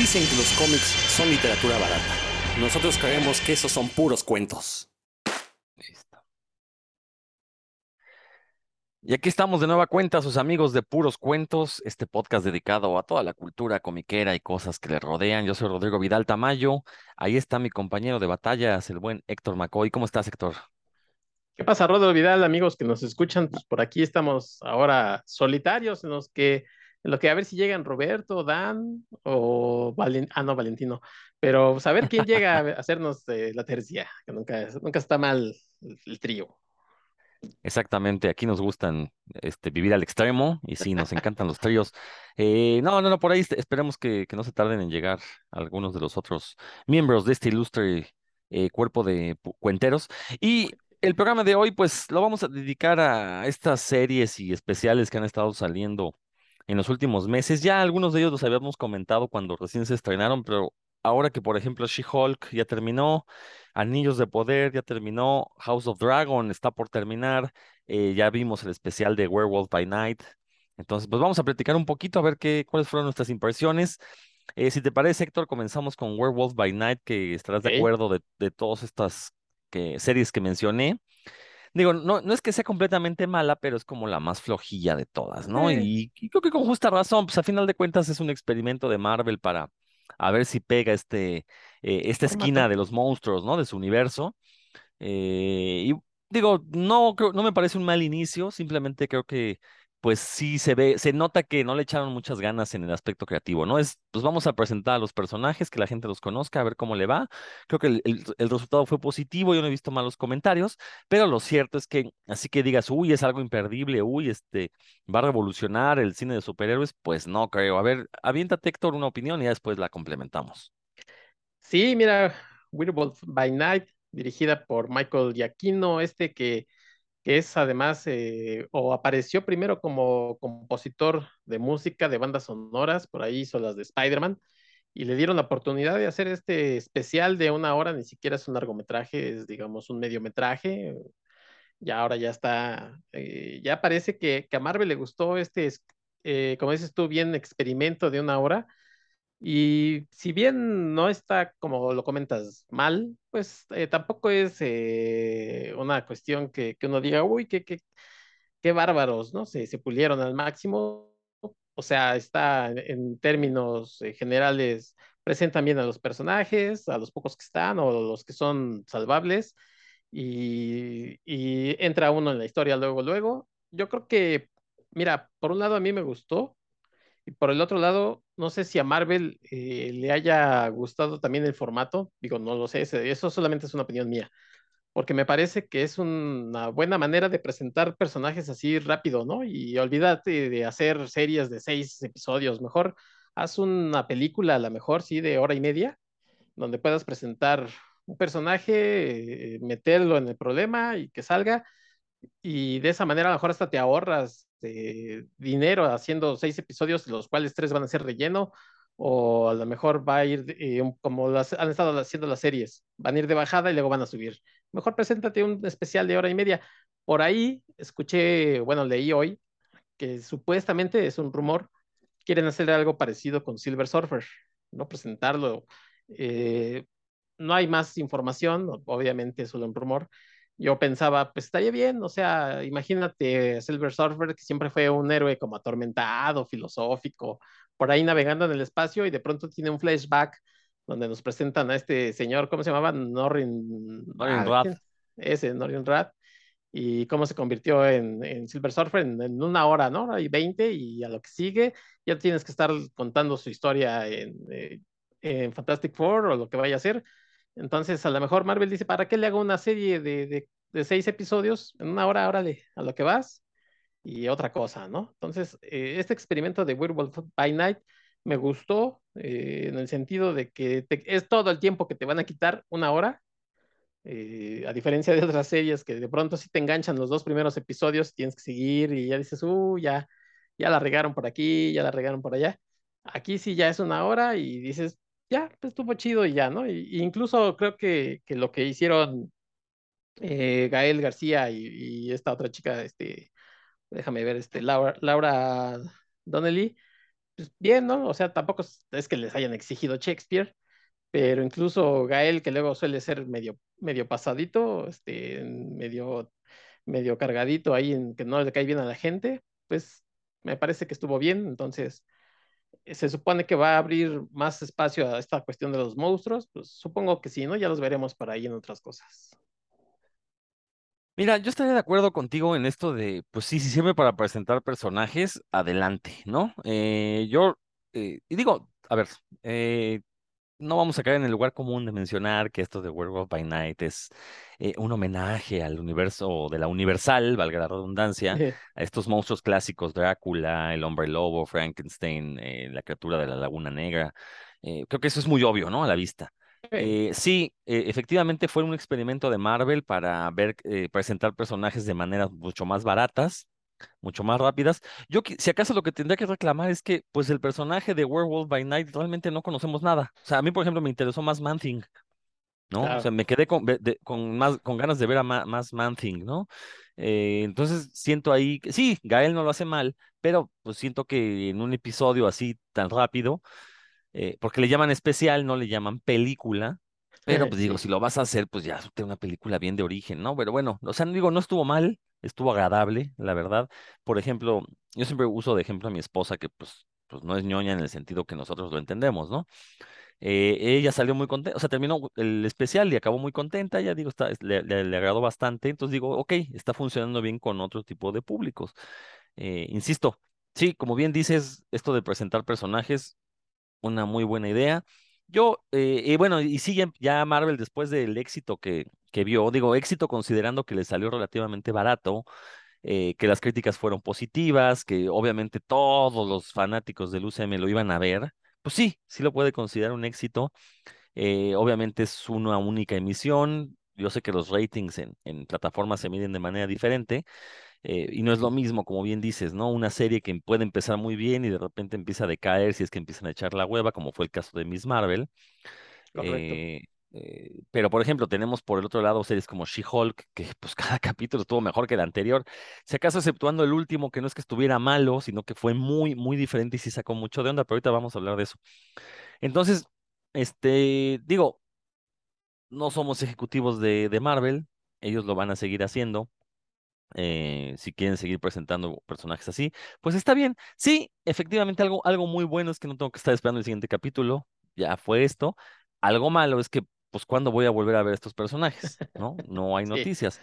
Dicen que los cómics son literatura barata. Nosotros creemos que esos son puros cuentos. Listo. Y aquí estamos de nueva cuenta, sus amigos de Puros Cuentos, este podcast dedicado a toda la cultura comiquera y cosas que le rodean. Yo soy Rodrigo Vidal Tamayo. Ahí está mi compañero de batallas, el buen Héctor McCoy. ¿Cómo estás, Héctor? ¿Qué pasa, Rodrigo Vidal, amigos que nos escuchan? Pues por aquí estamos ahora solitarios, en los que, lo que a ver si llegan Roberto, Dan o Valen, ah, no, Valentino, pero saber quién llega a hacernos eh, la tercia, que nunca, nunca está mal el, trío. Exactamente, aquí nos gustan este, vivir al extremo y sí, nos encantan los tríos. Eh, no, no, no, por ahí este, esperemos que, que no se tarden en llegar algunos de los otros miembros de este ilustre eh, cuerpo de cuenteros. Y el programa de hoy, pues lo vamos a dedicar a estas series y especiales que han estado saliendo en los últimos meses. Ya algunos de ellos los habíamos comentado cuando recién se estrenaron, pero ahora que, por ejemplo, She-Hulk ya terminó. Anillos de Poder ya terminó, House of Dragon está por terminar, eh, ya vimos el especial de Werewolf by Night. Entonces, pues vamos a platicar un poquito a ver qué, cuáles fueron nuestras impresiones. Eh, si te parece, Héctor, comenzamos con Werewolf by Night, que estarás de acuerdo de, de todas estas que, series que mencioné. Digo, no, no es que sea completamente mala, pero es como la más flojilla de todas, ¿no? Y, y creo que con justa razón, pues a final de cuentas es un experimento de Marvel para a ver si pega este, eh, esta esquina de los monstruos, ¿no? De su universo. Eh, y digo, no, creo, no me parece un mal inicio, simplemente creo que pues sí se ve, se nota que no le echaron muchas ganas en el aspecto creativo, ¿no? Es, pues vamos a presentar a los personajes, que la gente los conozca, a ver cómo le va. Creo que el, el- el resultado fue positivo, yo no he visto malos comentarios, pero lo cierto es que así que digas, uy, es algo imperdible, uy, este va a revolucionar el cine de superhéroes, pues no creo. A ver, aviéntate, Héctor, una opinión y ya después la complementamos. Sí, mira, Werewolf by Night, dirigida por Michael Giacchino, este que, que es además, eh, o apareció primero como compositor de música de bandas sonoras, por ahí hizo las de Spider-Man, y le dieron la oportunidad de hacer este especial de una hora, ni siquiera es un largometraje, es digamos un mediometraje, ya ahora ya está, eh, ya parece que, que a Marvel le gustó este, es- eh, como dices tú, bien experimento de una hora. Y si bien no está, como lo comentas, mal, pues eh, tampoco es eh, una cuestión que, que uno diga, uy, qué, qué, qué bárbaros, ¿no? Se, se pulieron al máximo. O sea, está en, términos eh, generales, presentan bien a los personajes, a los pocos que están o los que son salvables, y, y entra uno en la historia luego, luego. Yo creo que, mira, por un lado a mí me gustó. Y por el otro lado, no sé si a Marvel eh, le haya gustado también el formato. Digo, no lo sé, eso solamente es una opinión mía. Porque me parece que es una buena manera de presentar personajes así rápido, ¿no? Y olvídate de hacer series de seis episodios. Mejor haz una película, a lo mejor, sí, de hora y media, donde puedas presentar un personaje, eh, meterlo en el problema y que salga y de esa manera a lo mejor hasta te ahorras eh, dinero haciendo seis episodios, los cuales tres van a ser relleno, o a lo mejor va a ir eh, como las, han estado haciendo las series, van a ir de bajada y luego van a subir. Mejor preséntate un especial de hora y media. Por ahí escuché, bueno, leí hoy que supuestamente es un rumor, quieren hacer algo parecido con Silver Surfer, no presentarlo. eh, no hay más información, obviamente es solo un rumor. Yo pensaba, pues estaría bien, o sea, imagínate Silver Surfer, que siempre fue un héroe como atormentado, filosófico, por ahí navegando en el espacio y de pronto tiene un flashback donde nos presentan a este señor, ¿cómo se llamaba? Norrin, Norrin. ¿quién? ese, Norrin Rath, y cómo se convirtió en, en Silver Surfer en, en una hora, ¿no? Hay 20 y a lo que sigue ya tienes que estar contando su historia en, eh, en Fantastic Four o lo que vaya a ser. Entonces, a lo mejor Marvel dice, ¿para qué le hago una serie de, de, seis episodios en una hora? Órale, a lo que vas y otra cosa, ¿no? Entonces, eh, este experimento de Werewolf by Night me gustó eh, en el sentido de que es todo el tiempo que te van a quitar una hora, eh, a diferencia de otras series que de pronto sí te enganchan los dos primeros episodios, tienes que seguir y ya dices, uh, ya, ya la regaron por aquí, ya la regaron por allá. Aquí sí ya es una hora y dices, ya, pues estuvo chido y ya, ¿no? Y, incluso creo que, que lo que hicieron eh, Gael García y, y esta otra chica, este, déjame ver, este, Laura, Laura Donnelly, pues, bien, ¿no? O sea, tampoco es, que les hayan exigido Shakespeare, pero incluso Gael, que luego suele ser medio, medio pasadito, este, medio, medio cargadito ahí, en que no le cae bien a la gente, pues me parece que estuvo bien, entonces se supone que va a abrir más espacio a esta cuestión de los monstruos, pues supongo que sí, ¿no? Ya los veremos para ahí en otras cosas. Mira, yo estaría de acuerdo contigo en esto de, pues sí, si sirve para presentar personajes, adelante, ¿no? Eh, yo, eh, y digo, a ver, eh, no vamos a caer en el lugar común de mencionar que esto de Werewolf by Night es un homenaje al universo de la Universal, valga la redundancia, a estos monstruos clásicos, Drácula, el hombre lobo, Frankenstein, la criatura de la Laguna Negra. creo que eso es muy obvio, ¿no? A la vista. Eh, sí, eh, efectivamente fue un experimento de Marvel para ver, eh, presentar personajes de maneras mucho más baratas, mucho más rápidas. Yo, si acaso lo que tendría que reclamar es que, pues, el personaje de Werewolf by Night realmente no conocemos nada. O sea, a mí, por ejemplo, me interesó más Man-Thing, ¿no? O sea, me quedé con, con, más, con ganas de ver a más Man-Thing, ¿no? entonces siento ahí que sí, Gael no lo hace mal, pero pues siento que en un episodio así tan rápido, eh, porque le llaman especial, no le llaman película, pero pues digo, si lo vas a hacer, pues ya una película bien de origen, ¿no? Pero bueno, o sea, digo, no estuvo mal, estuvo agradable, la verdad. Por ejemplo, yo siempre uso de ejemplo a mi esposa, que pues, pues no es ñoña en el sentido que nosotros lo entendemos, ¿no? Eh, ella salió muy contenta, o sea, terminó el especial y acabó muy contenta, ya digo, está, le, le, agradó bastante, entonces digo, ok, está funcionando bien con otro tipo de públicos. Eh, insisto, sí, como bien dices, esto de presentar personajes una muy buena idea. Yo, eh, bueno, y sigue ya Marvel después del éxito que, que vio, digo, éxito considerando que le salió relativamente barato, eh, que las críticas fueron positivas, que obviamente todos los fanáticos del UCM lo iban a ver, pues sí, sí lo puede considerar un éxito. Eh, obviamente es una única emisión. Yo sé que los ratings en, en plataformas se miden de manera diferente, eh, y no es lo mismo, como bien dices, ¿no? Una serie que puede empezar muy bien y de repente empieza a decaer si es que empiezan a echar la hueva, como fue el caso de Miss Marvel. Eh, eh, pero, por ejemplo, tenemos por el otro lado series como She-Hulk, que pues cada capítulo estuvo mejor que el anterior. Si acaso exceptuando el último, que no es que estuviera malo, sino que fue muy, muy diferente y sí sacó mucho de onda, pero ahorita vamos a hablar de eso. Entonces, este, digo, no somos ejecutivos de, de Marvel, ellos lo van a seguir haciendo. Eh, si quieren seguir presentando personajes así, pues está bien. Sí, efectivamente algo, algo muy bueno es que no tengo que estar esperando el siguiente capítulo, ya fue esto. Algo malo es que, pues, ¿cuándo voy a volver a ver estos personajes? ¿No? No hay noticias.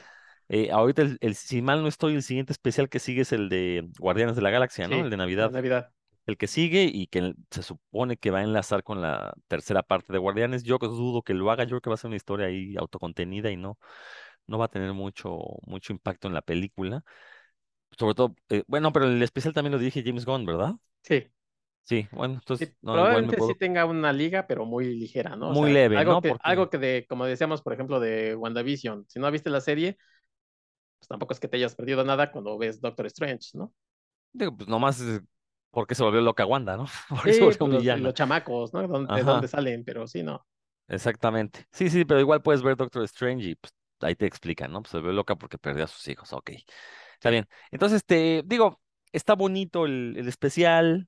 Eh, ahorita, el, si mal no estoy, el siguiente especial que sigue es el de Guardianes de la Galaxia, ¿no? el de Navidad. Navidad. El que sigue y que se supone que va a enlazar con la tercera parte de Guardianes. Yo dudo que lo haga, yo creo que va a ser una historia ahí autocontenida y no, no va a tener mucho, mucho impacto en la película. Sobre todo, eh, bueno, pero el especial también lo dije James Gunn, ¿verdad? Sí. Sí, bueno, entonces. probablemente sí tenga una liga, pero muy ligera, ¿no? muy leve, algo ¿no? Que, Algo que, de, como decíamos, por ejemplo, de WandaVision, si no viste la serie, pues tampoco es que te hayas perdido nada cuando ves Doctor Strange, ¿no? Digo, pues nomás porque se volvió loca Wanda, ¿no? Porque sí, pues los, los, chamacos, ¿no? de dónde salen, pero sí, no. Exactamente. Sí, sí, pero igual puedes ver Doctor Strange y pues, ahí te explican, ¿no? Pues se ve loca porque perdió a sus hijos, ok. Está bien. Entonces, te digo, está bonito el, especial.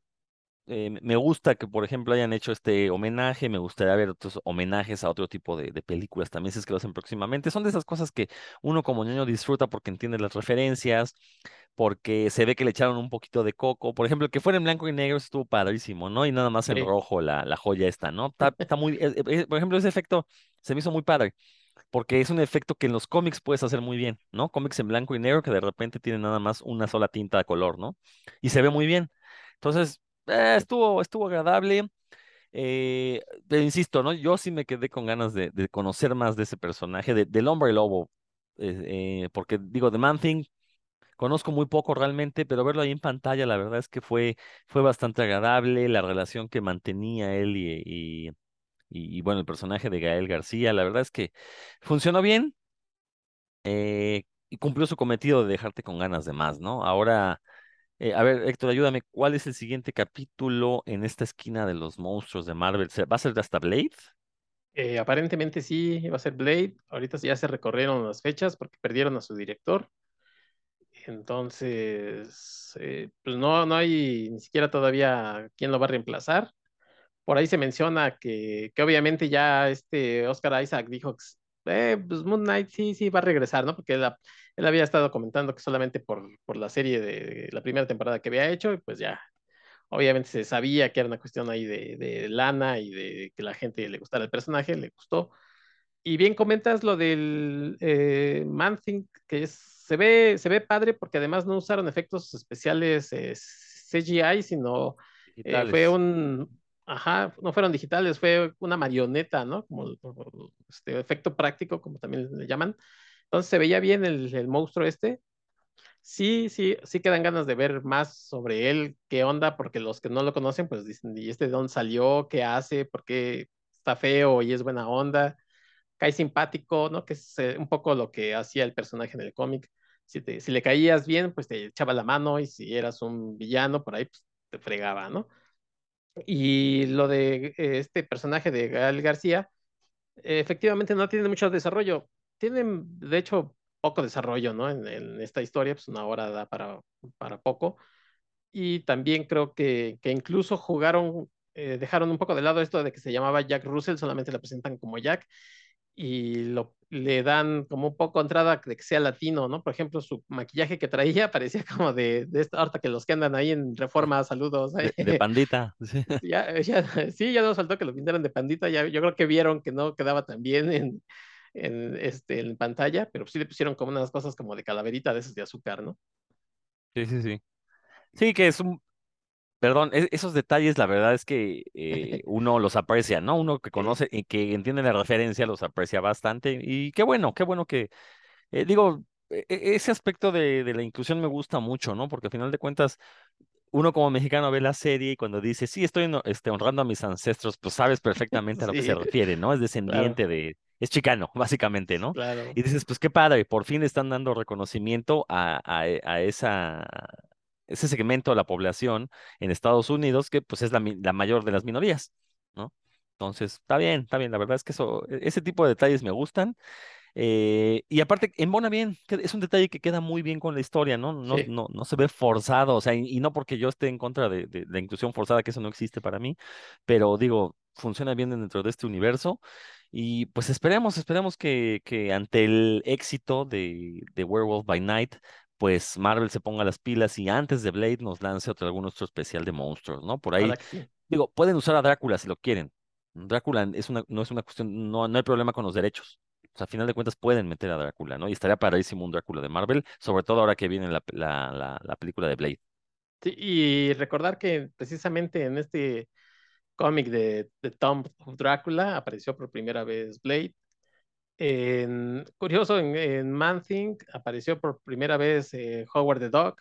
Eh, me gusta que, por ejemplo, hayan hecho este homenaje. Me gustaría ver otros homenajes a otro tipo de, películas también, si es que lo hacen próximamente. Son de esas cosas que uno como niño disfruta porque entiende las referencias, porque se ve que le echaron un poquito de coco. Por ejemplo, que fuera en blanco y negro estuvo padrísimo, ¿no? Y nada más en rojo la, la joya esta, ¿no? Está, está muy. Eh, eh, por ejemplo, ese efecto se me hizo muy padre porque es un efecto que en los cómics puedes hacer muy bien, ¿no? Cómics en blanco y negro que de repente tienen nada más una sola tinta de color, ¿no? Y se ve muy bien. Entonces, eh, estuvo, estuvo agradable. Eh, pero insisto, ¿no? Yo sí me quedé con ganas de, conocer más de ese personaje, del hombre lobo, eh, porque digo, The Man Thing, conozco muy poco realmente, pero verlo ahí en pantalla, la verdad es que fue, fue bastante agradable, la relación que mantenía él y y, bueno, el personaje de Gael García, la verdad es que funcionó bien eh, y cumplió su cometido de dejarte con ganas de más, ¿no? Ahora, eh, a ver, Héctor, ayúdame, ¿cuál es el siguiente capítulo en esta esquina de los monstruos de Marvel? ¿Va a ser hasta Blade? Eh, aparentemente sí, va a ser Blade. Ahorita ya se recorrieron las fechas porque perdieron a su director. Entonces, eh, pues no, no hay ni siquiera todavía quién lo va a reemplazar. Por ahí se menciona que, que obviamente ya este Oscar Isaac dijo que eh, pues Moon Knight sí, sí va a regresar, ¿no? Porque él, él había estado comentando que solamente por, por la serie de la primera temporada que había hecho, y pues ya, obviamente se sabía que era una cuestión ahí de, de lana y de que la gente le gustara el personaje, le gustó. Y bien comentas lo del eh, Man Thing, que es, se, ve, se ve padre porque además no usaron efectos especiales eh, CGI, sino eh, fue un, ajá, no fueron digitales, fue una marioneta, ¿no? Como este efecto práctico, como también le llaman. Entonces se veía bien el, el monstruo este. Sí, sí, sí quedan ganas de ver más sobre él, qué onda, porque los que no lo conocen, pues dicen, ¿y este de dónde salió? ¿Qué hace? ¿Por qué está feo y es buena onda? cae simpático, ¿no? Que es eh, un poco lo que hacía el personaje en el cómic. Si, te, si le caías bien, pues te echaba la mano y si eras un villano, por ahí pues, te fregaba, ¿no? Y lo de eh, este personaje de Gael García, efectivamente no tiene mucho desarrollo. Tienen, de hecho, poco desarrollo, ¿no? En, esta historia, pues una hora da para, para poco. Y también creo que, que incluso jugaron, eh, dejaron un poco de lado esto de que se llamaba Jack Russell, solamente la presentan como Jack y lo, le dan como un poco entrada de que sea latino, ¿no? Por ejemplo, su maquillaje que traía parecía como de, de esta, ahorita que los que andan ahí en Reforma, saludos. De, de pandita. Sí. Ya, ya, sí, ya no faltó que lo pintaran de pandita, ya, yo creo que vieron que no quedaba tan bien en, en, este, en pantalla, pero sí le pusieron como unas cosas como de calaverita de esas de azúcar, ¿no? Sí, sí, sí. Sí, que es un, Perdón, e-, esos detalles la verdad es que eh, uno los aprecia, ¿no? Uno que conoce y que entiende la referencia los aprecia bastante y qué bueno, qué bueno que, eh, digo, e-, e-, ese aspecto de, de, la inclusión me gusta mucho, ¿no? Porque al final de cuentas, uno como mexicano ve la serie y cuando dice, sí, estoy este, honrando a mis ancestros, pues sabes perfectamente a lo que se refiere, ¿no? Es descendiente claro. de, es chicano, básicamente, ¿no? Claro. Y dices, pues qué padre, por fin le están dando reconocimiento a, a, a esa ese segmento de la población en Estados Unidos que pues es la, la mayor de las minorías, ¿no? Entonces, está bien, está bien, la verdad es que eso, ese tipo de detalles me gustan. Eh, y aparte, embona bien, es un detalle que queda muy bien con la historia, ¿no? No, sí. no, no se ve forzado, o sea, y, y, no porque yo esté en contra de, de, la inclusión forzada, que eso no existe para mí, pero digo, funciona bien dentro de este universo. Y pues esperemos, esperemos que, que ante el éxito de, de Werewolf by Night, pues Marvel se ponga las pilas y antes de Blade nos lance otro, algún otro especial de monstruos, ¿no? Por ahí, digo, pueden usar a Drácula si lo quieren. Drácula es una, no es una cuestión, no, no hay problema con los derechos. O sea, a final de cuentas pueden meter a Drácula, ¿no? Y estaría paradísimo un Drácula de Marvel, sobre todo ahora que viene la, la, la, la película de Blade. Sí, y recordar que precisamente en este cómic de, de Tom of Drácula apareció por primera vez Blade, curioso, en, Man Thing apareció por primera vez eh, Howard the Dog,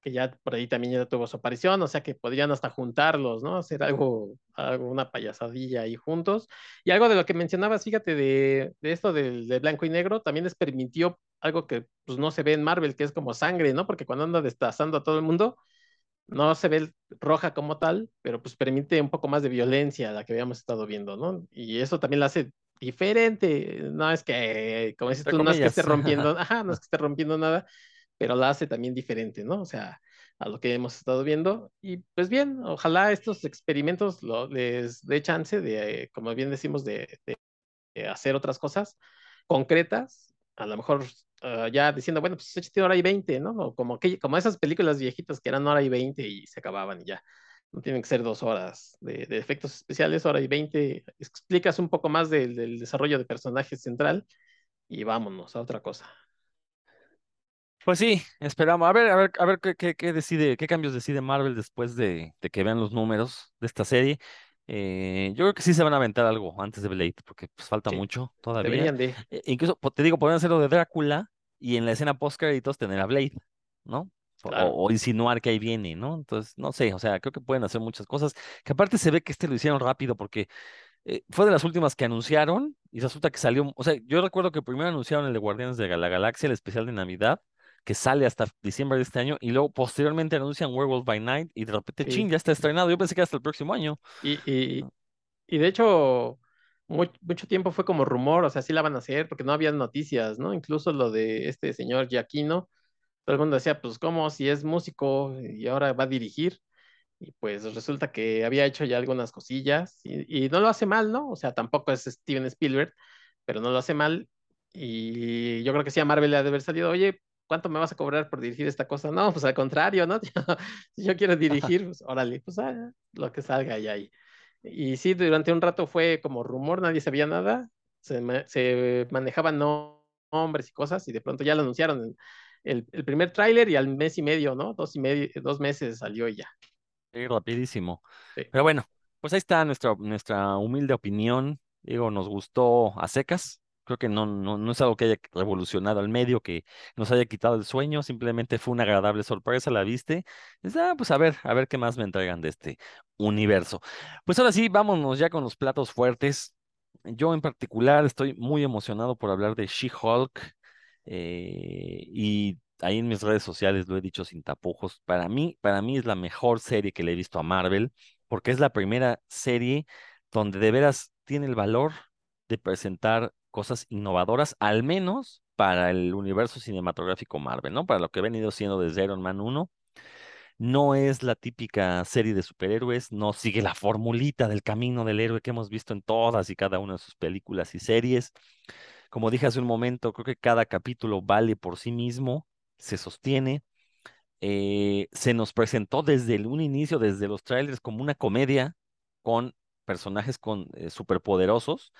que ya por ahí también ya tuvo su aparición, o sea que podrían hasta juntarlos, ¿no? Hacer algo, algo una payasadilla ahí juntos. Y algo de lo que mencionabas, fíjate, de, de esto de, de, blanco y negro, también les permitió algo que pues, no se ve en Marvel, que es como sangre, ¿no? Porque cuando anda destazando a todo el mundo, no se ve roja como tal, pero pues permite un poco más de violencia la que habíamos estado viendo, ¿no? Y eso también la hace diferente. No es que, como dices tú, no es que esté rompiendo, ajá, no es que esté rompiendo nada, pero la hace también diferente, ¿no? O sea, a lo que hemos estado viendo. Y pues bien, ojalá estos experimentos lo, les dé chance de, como bien decimos, de, de, de hacer otras cosas concretas, a lo mejor uh, ya diciendo, bueno, pues échate hora y veinte, ¿no? O como, que, como esas películas viejitas que eran hora y veinte y se acababan y ya no tienen que ser dos horas de, de, efectos especiales, hora y veinte, explicas un poco más del, del desarrollo de personaje central y vámonos a otra cosa. Pues sí, esperamos. A ver, a ver, a ver qué, qué, qué decide, qué cambios decide Marvel después de, de, que vean los números de esta serie. Eh, yo creo que sí se van a aventar algo antes de Blade, porque pues falta sí, mucho todavía. De... Eh, incluso, te digo, podrían hacerlo de Drácula y en la escena post créditos tener a Blade, ¿no? Claro. O, o, insinuar que ahí viene, ¿no? Entonces, no sé, o sea, creo que pueden hacer muchas cosas. Que aparte se ve que este lo hicieron rápido porque eh, fue de las últimas que anunciaron y resulta que salió, o sea, yo recuerdo que primero anunciaron el de Guardianes de la Galaxia, el especial de Navidad, que sale hasta diciembre de este año y luego posteriormente anuncian Werewolf by Night y de repente, sí. ching, ya está estrenado. Yo pensé que hasta el próximo año. Y, y, y de hecho, muy, mucho tiempo fue como rumor, o sea, sí la van a hacer porque no había noticias, ¿no? Incluso lo de este señor Giaquino, todo el mundo decía, pues, ¿cómo? Si es músico y ahora va a dirigir. Y pues resulta que había hecho ya algunas cosillas y, no lo hace mal, ¿no? O sea, tampoco es Steven Spielberg, pero no lo hace mal. Y yo creo que sí a Marvel le ha de haber salido, oye, ¿cuánto me vas a cobrar por dirigir esta cosa? No, pues al contrario, ¿no? si yo quiero dirigir, pues órale, pues ah, lo que salga y ahí. Y sí, durante un rato fue como rumor, nadie sabía nada, se, se manejaban nombres y cosas y de pronto ya lo anunciaron el, el primer tráiler y al mes y medio, ¿no? Dos y medio, dos meses salió ya. Sí, rapidísimo. Pero bueno, pues ahí está nuestra, nuestra humilde opinión. Digo, nos gustó a secas. Creo que no, no, no es algo que haya revolucionado al medio, que nos haya quitado el sueño, simplemente fue una agradable sorpresa, la viste. ah, pues a ver, a ver qué más me entregan de este universo. Pues ahora sí, vámonos ya con los platos fuertes. Yo en particular estoy muy emocionado por hablar de She-Hulk. Eh, y ahí en mis redes sociales lo he dicho sin tapujos. Para mí, para mí es la mejor serie que le he visto a Marvel, porque es la primera serie donde de veras tiene el valor de presentar cosas innovadoras, al menos para el universo cinematográfico Marvel, ¿no? Para lo que ha venido siendo desde Iron Man 1. No es la típica serie de superhéroes, no sigue la formulita del camino del héroe que hemos visto en todas y cada una de sus películas y series. Como dije hace un momento, creo que cada capítulo vale por sí mismo, se sostiene. Eh, se nos presentó desde un inicio, desde los trailers, como una comedia con personajes con, eh, superpoderosos.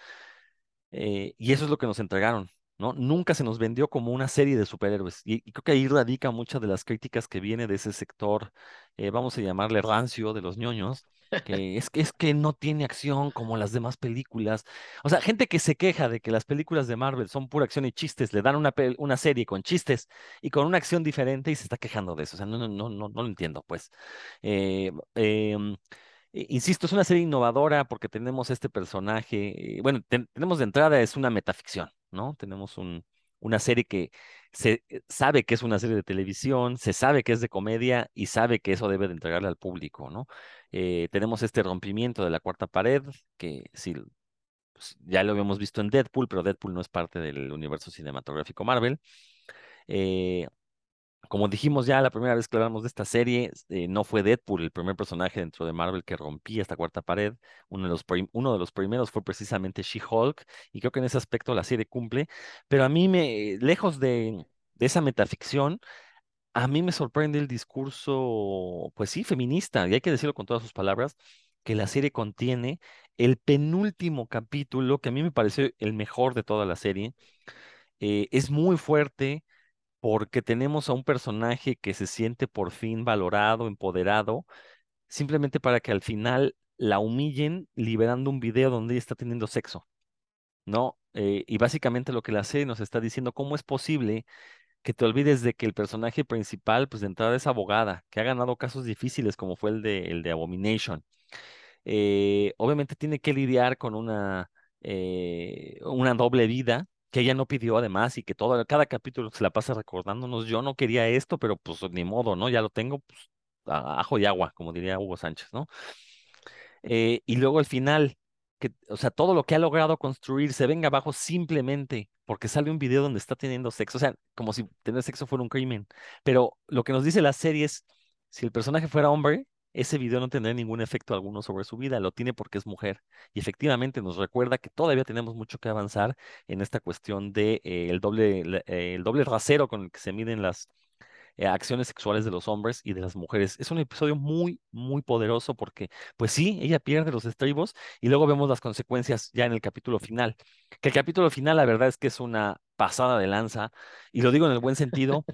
Eh, y eso es lo que nos entregaron. ¿No? Nunca se nos vendió como una serie de superhéroes. Y, creo que ahí radica muchas de las críticas que viene de ese sector, eh, vamos a llamarle rancio de los ñoños, que es, que es que no tiene acción como las demás películas. O sea, gente que se queja de que las películas de Marvel son pura acción y chistes, le dan una, una serie con chistes y con una acción diferente y se está quejando de eso. O sea, no, no, no, no, no lo entiendo, pues. Eh, em, Insisto, es una serie innovadora porque tenemos este personaje, bueno, tenemos de entrada, es una metaficción, ¿no? Tenemos un, una serie que se eh, sabe que es una serie de televisión, se sabe que es de comedia y sabe que eso debe de entregarle al público, ¿no? Eh, tenemos este rompimiento de la cuarta pared, que sí, pues, ya lo habíamos visto en Deadpool, pero Deadpool no es parte del universo cinematográfico Marvel. Eh, como dijimos ya la primera vez que hablamos de esta serie, eh, no fue Deadpool el primer personaje dentro de Marvel que rompía esta cuarta pared. Uno de los, uno de los primeros fue precisamente She-Hulk, y creo que en ese aspecto la serie cumple. Pero a mí, me, lejos de, de esa metaficción, a mí me sorprende el discurso, pues sí, feminista, y hay que decirlo con todas sus palabras, que la serie contiene. El penúltimo capítulo, que a mí me pareció el mejor de toda la serie, eh, es muy fuerte porque tenemos a un personaje que se siente por fin valorado, empoderado, simplemente para que al final la humillen liberando un video donde ella está teniendo sexo, ¿no? Eh, y básicamente lo que la serie nos está diciendo, ¿cómo es posible que te olvides de que el personaje principal, pues de entrada es abogada, que ha ganado casos difíciles como fue el de, el de Abomination? Eh, obviamente tiene que lidiar con una, eh, una doble vida, que ella no pidió además y que todo, cada capítulo se la pasa recordándonos, yo no quería esto, pero pues ni modo, ¿no? Ya lo tengo, pues, ajo y agua, como diría Hugo Sánchez, ¿no? Eh, y luego al final, que, o sea, todo lo que ha logrado construir se venga abajo simplemente porque sale un video donde está teniendo sexo, o sea, como si tener sexo fuera un crimen. Pero lo que nos dice la serie es, si el personaje fuera hombre, ese video no tendrá ningún efecto alguno sobre su vida, lo tiene porque es mujer. Y efectivamente nos recuerda que todavía tenemos mucho que avanzar en esta cuestión de eh, doble, eh, el doble rasero con el que se miden las eh, acciones sexuales de los hombres y de las mujeres. Es un episodio muy, muy poderoso porque, pues sí, ella pierde los estribos y luego vemos las consecuencias ya en el capítulo final. Que el capítulo final, la verdad es que es una pasada de lanza, y lo digo en el buen sentido,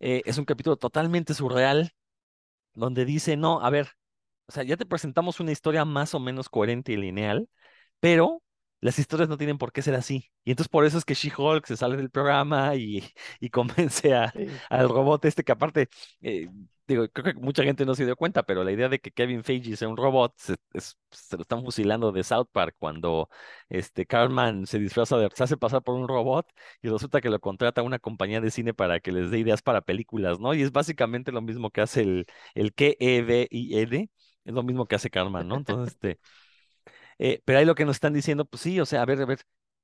es un capítulo totalmente surreal, donde dice, no, a ver, o sea, ya te presentamos una historia más o menos coherente y lineal, pero las historias no tienen por qué ser así. Y entonces por eso es que She-Hulk se sale del programa y, y convence a, al robot este que aparte, eh, digo, creo que mucha gente no se dio cuenta, pero la idea de que Kevin Feige sea un robot, se, se lo están fusilando de South Park cuando este Carman se disfraza de, se hace pasar por un robot y resulta que lo contrata una compañía de cine para que les dé ideas para películas, ¿no? Y es básicamente lo mismo que hace el, el K-E-V-I-N, es lo mismo que hace Carman, ¿no? Entonces, este... Eh, pero ahí lo que nos están diciendo, pues sí, o sea, a ver, a ver,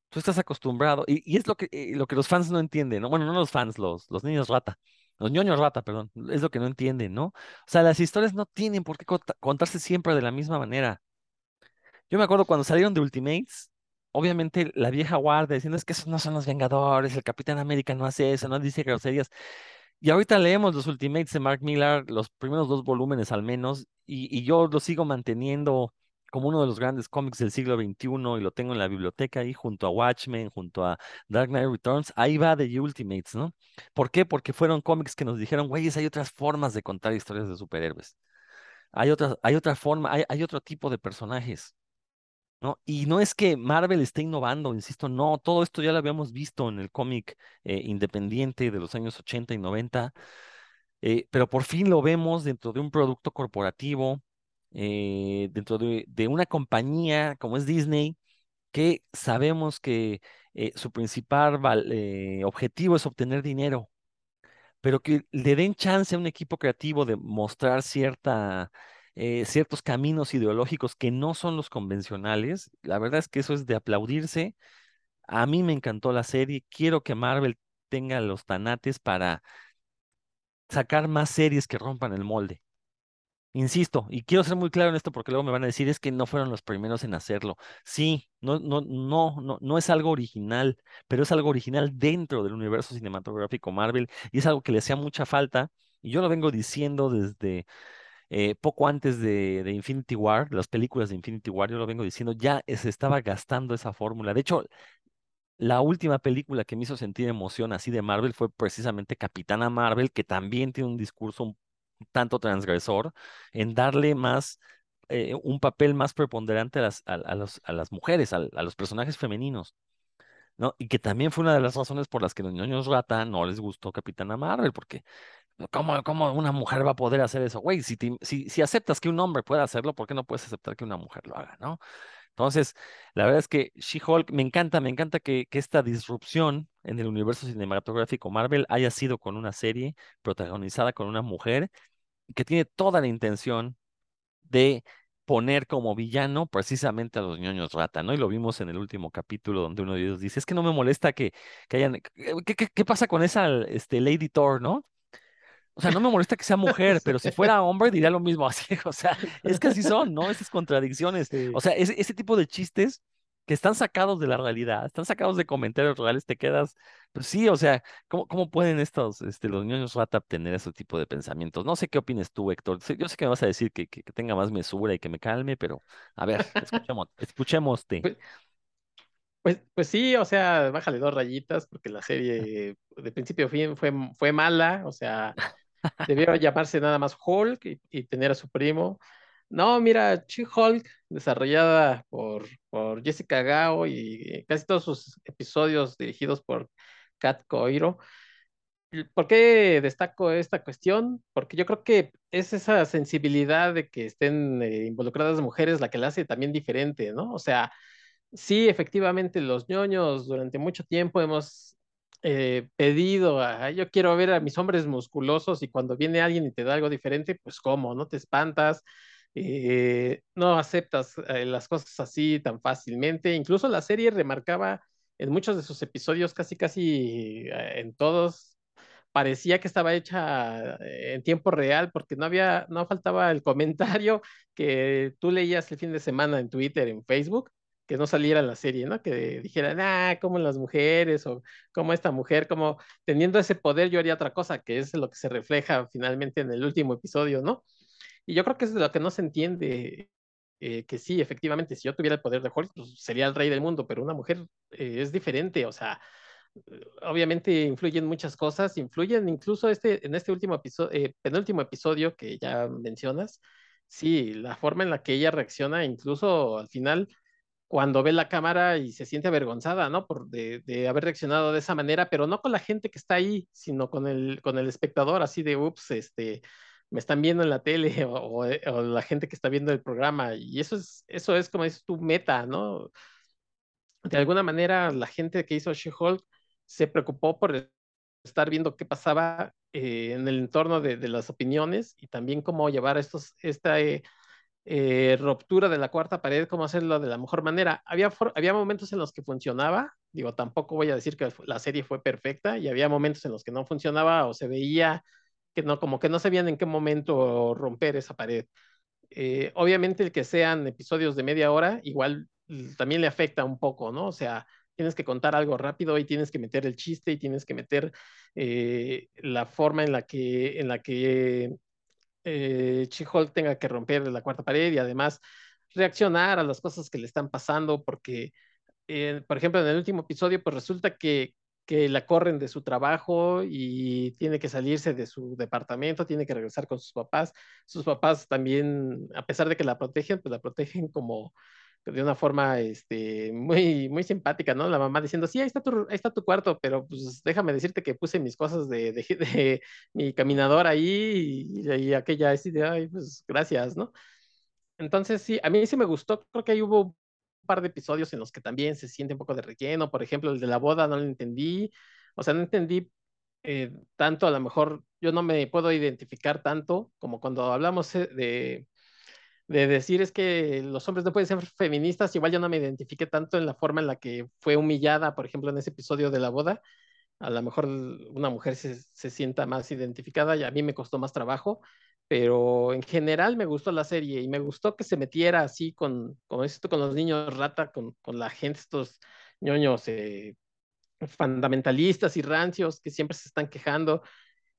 tú estás acostumbrado, y, y es lo que, eh, lo que los fans no entienden, ¿no? Bueno, no los fans, los, los niños rata, Los ñoños rata, perdón, es lo que no entienden, ¿no? O sea, las historias no tienen por qué contarse siempre de la misma manera. Yo me acuerdo cuando salieron de Ultimates, obviamente la vieja guardia diciendo es que esos no son los Vengadores, el Capitán América no hace eso, no dice groserías. Y ahorita leemos los Ultimates de Mark Millar, los primeros dos volúmenes al menos, y, y yo lo sigo manteniendo como uno de los grandes cómics del siglo XXI y lo tengo en la biblioteca ahí junto a Watchmen, junto a Dark Knight Returns, ahí va The Ultimates, ¿no? ¿Por qué? Porque fueron cómics que nos dijeron, güeyes, hay otras formas de contar historias de superhéroes. Hay otra, hay otra forma, hay, otro tipo de personajes. ¿No? Y no es que Marvel esté innovando, insisto, no, todo esto ya lo habíamos visto en el cómic eh, independiente de los años 80 y 90, eh, pero por fin lo vemos dentro de un producto corporativo, eh, dentro de, una compañía como es Disney, que sabemos que su principal objetivo es obtener dinero, pero que le den chance a un equipo creativo de mostrar cierta eh, ciertos caminos ideológicos que no son los convencionales. La verdad es que eso es de aplaudirse. A mí me encantó la serie. Quiero que Marvel tenga los tanates para sacar más series que rompan el molde. Insisto, y quiero ser muy claro en esto porque luego me van a decir es que no fueron los primeros en hacerlo. Sí, no, no, no, no, no es algo original, pero es algo original dentro del universo cinematográfico Marvel y es algo que le hacía mucha falta. Y yo lo vengo diciendo desde eh, poco antes de, Infinity War, las películas de Infinity War, yo lo vengo diciendo, ya se estaba gastando esa fórmula. De hecho, la última película que me hizo sentir emoción así de Marvel fue precisamente Capitana Marvel, que también tiene un discurso un tanto transgresor en darle más, eh, un papel más preponderante a las, a, los, a las mujeres, a, los personajes femeninos. ¿no? Y que también fue una de las razones por las que los niños rata no les gustó Capitana Marvel, porque ¿Cómo, ¿Cómo, una mujer va a poder hacer eso? Güey, si, si, si, aceptas que un hombre pueda hacerlo, ¿por qué no puedes aceptar que una mujer lo haga, no? Entonces, la verdad es que She-Hulk me encanta, me encanta que, esta disrupción en el universo cinematográfico Marvel haya sido con una serie protagonizada con una mujer que tiene toda la intención de poner como villano precisamente a los ñoños rata, ¿no? Y lo vimos en el último capítulo donde uno de ellos dice, es que no me molesta que, que hayan, ¿qué, qué, qué pasa con esa este, Lady Thor, ¿no? O sea, no me molesta que sea mujer, pero si fuera hombre diría lo mismo así. O sea, es que así son, ¿no? Esas contradicciones. O sea, ese, ese tipo de chistes que están sacados de la realidad, están sacados de comentarios reales, te quedas, pues sí, o sea, ¿cómo, cómo pueden estos, este, los niños rata tener ese tipo de pensamientos? No sé qué opines tú, Héctor. Yo sé que me vas a decir que, que, tenga más mesura y que me calme, pero a ver, escuchemos, escuchémoste. Pues, pues, pues, sí, o sea, bájale dos rayitas porque la serie de principio a fin fue, fue mala, o sea, Debió llamarse nada más Hulk y, tener a su primo. No, mira, She-Hulk, desarrollada por, por Jessica Gao y casi todos sus episodios dirigidos por Kat Coiro. ¿Por qué destaco esta cuestión? Porque yo creo que es esa sensibilidad de que estén eh, involucradas mujeres la que la hace también diferente, ¿no? O sea, sí, efectivamente, los ñoños durante mucho tiempo hemos eh, pedido, a, yo quiero ver a mis hombres musculosos y cuando viene alguien y te da algo diferente, pues cómo, no te espantas, eh, no aceptas eh, las cosas así tan fácilmente. Incluso la serie remarcaba en muchos de sus episodios, casi casi en todos, parecía que estaba hecha en tiempo real porque no había, no faltaba el comentario que tú leías el fin de semana en Twitter, en Facebook, que no saliera la serie, ¿no? Que dijeran, ah, como las mujeres o como esta mujer, como teniendo ese poder yo haría otra cosa, que es lo que se refleja finalmente en el último episodio, ¿no? Y yo creo que es lo que no se entiende, eh, que sí, efectivamente, si yo tuviera el poder de Hulk, pues sería el rey del mundo, pero una mujer eh, es diferente, o sea, obviamente influyen muchas cosas, influyen incluso este, en este último episodio, eh, penúltimo episodio que ya mencionas, sí, la forma en la que ella reacciona, incluso al final cuando ve la cámara y se siente avergonzada, ¿no? Por de, haber reaccionado de esa manera, pero no con la gente que está ahí, sino con el, con el espectador, así de, ups, este, me están viendo en la tele o, la gente que está viendo el programa. Y eso es, eso es como es tu meta, ¿no? De alguna manera, la gente que hizo She-Hulk se preocupó por estar viendo qué pasaba eh, en el entorno de, las opiniones y también cómo llevar estos, esta, eh, eh, ruptura de la cuarta pared, cómo hacerlo de la mejor manera. Había, había momentos en los que funcionaba, digo, tampoco voy a decir que la serie fue perfecta, y había momentos en los que no funcionaba o se veía que no, como que no sabían en qué momento romper esa pared. Eh, obviamente el que sean episodios de media hora, igual también le afecta un poco, ¿no? O sea, tienes que contar algo rápido y tienes que meter el chiste y tienes que meter eh, la forma en la que, en la que eh, She-Hulk tenga que romper la cuarta pared y además reaccionar a las cosas que le están pasando, porque, eh, por ejemplo, en el último episodio, pues resulta que, que la corren de su trabajo y tiene que salirse de su departamento, tiene que regresar con sus papás. Sus papás también, a pesar de que la protegen, pues la protegen como de una forma este, muy, muy simpática, ¿no? La mamá diciendo, sí, ahí está tu, está tu cuarto, pero pues déjame decirte que puse mis cosas de, de, mi caminador ahí y, aquella así de, pues gracias, ¿no? Entonces, sí, a mí sí me gustó, creo que ahí hubo un par de episodios en los que también se siente un poco de relleno, por ejemplo, el de la boda no lo entendí, o sea, no entendí eh, tanto, a lo mejor yo no me puedo identificar tanto como cuando hablamos eh, de de decir es que los hombres no pueden ser feministas, igual yo no me identifiqué tanto en la forma en la que fue humillada, por ejemplo, en ese episodio de la boda. A lo mejor una mujer se, se sienta más identificada y a mí me costó más trabajo, pero en general me gustó la serie y me gustó que se metiera así con, con esto, con los niños rata, con, con la gente, estos ñoños eh, fundamentalistas y rancios que siempre se están quejando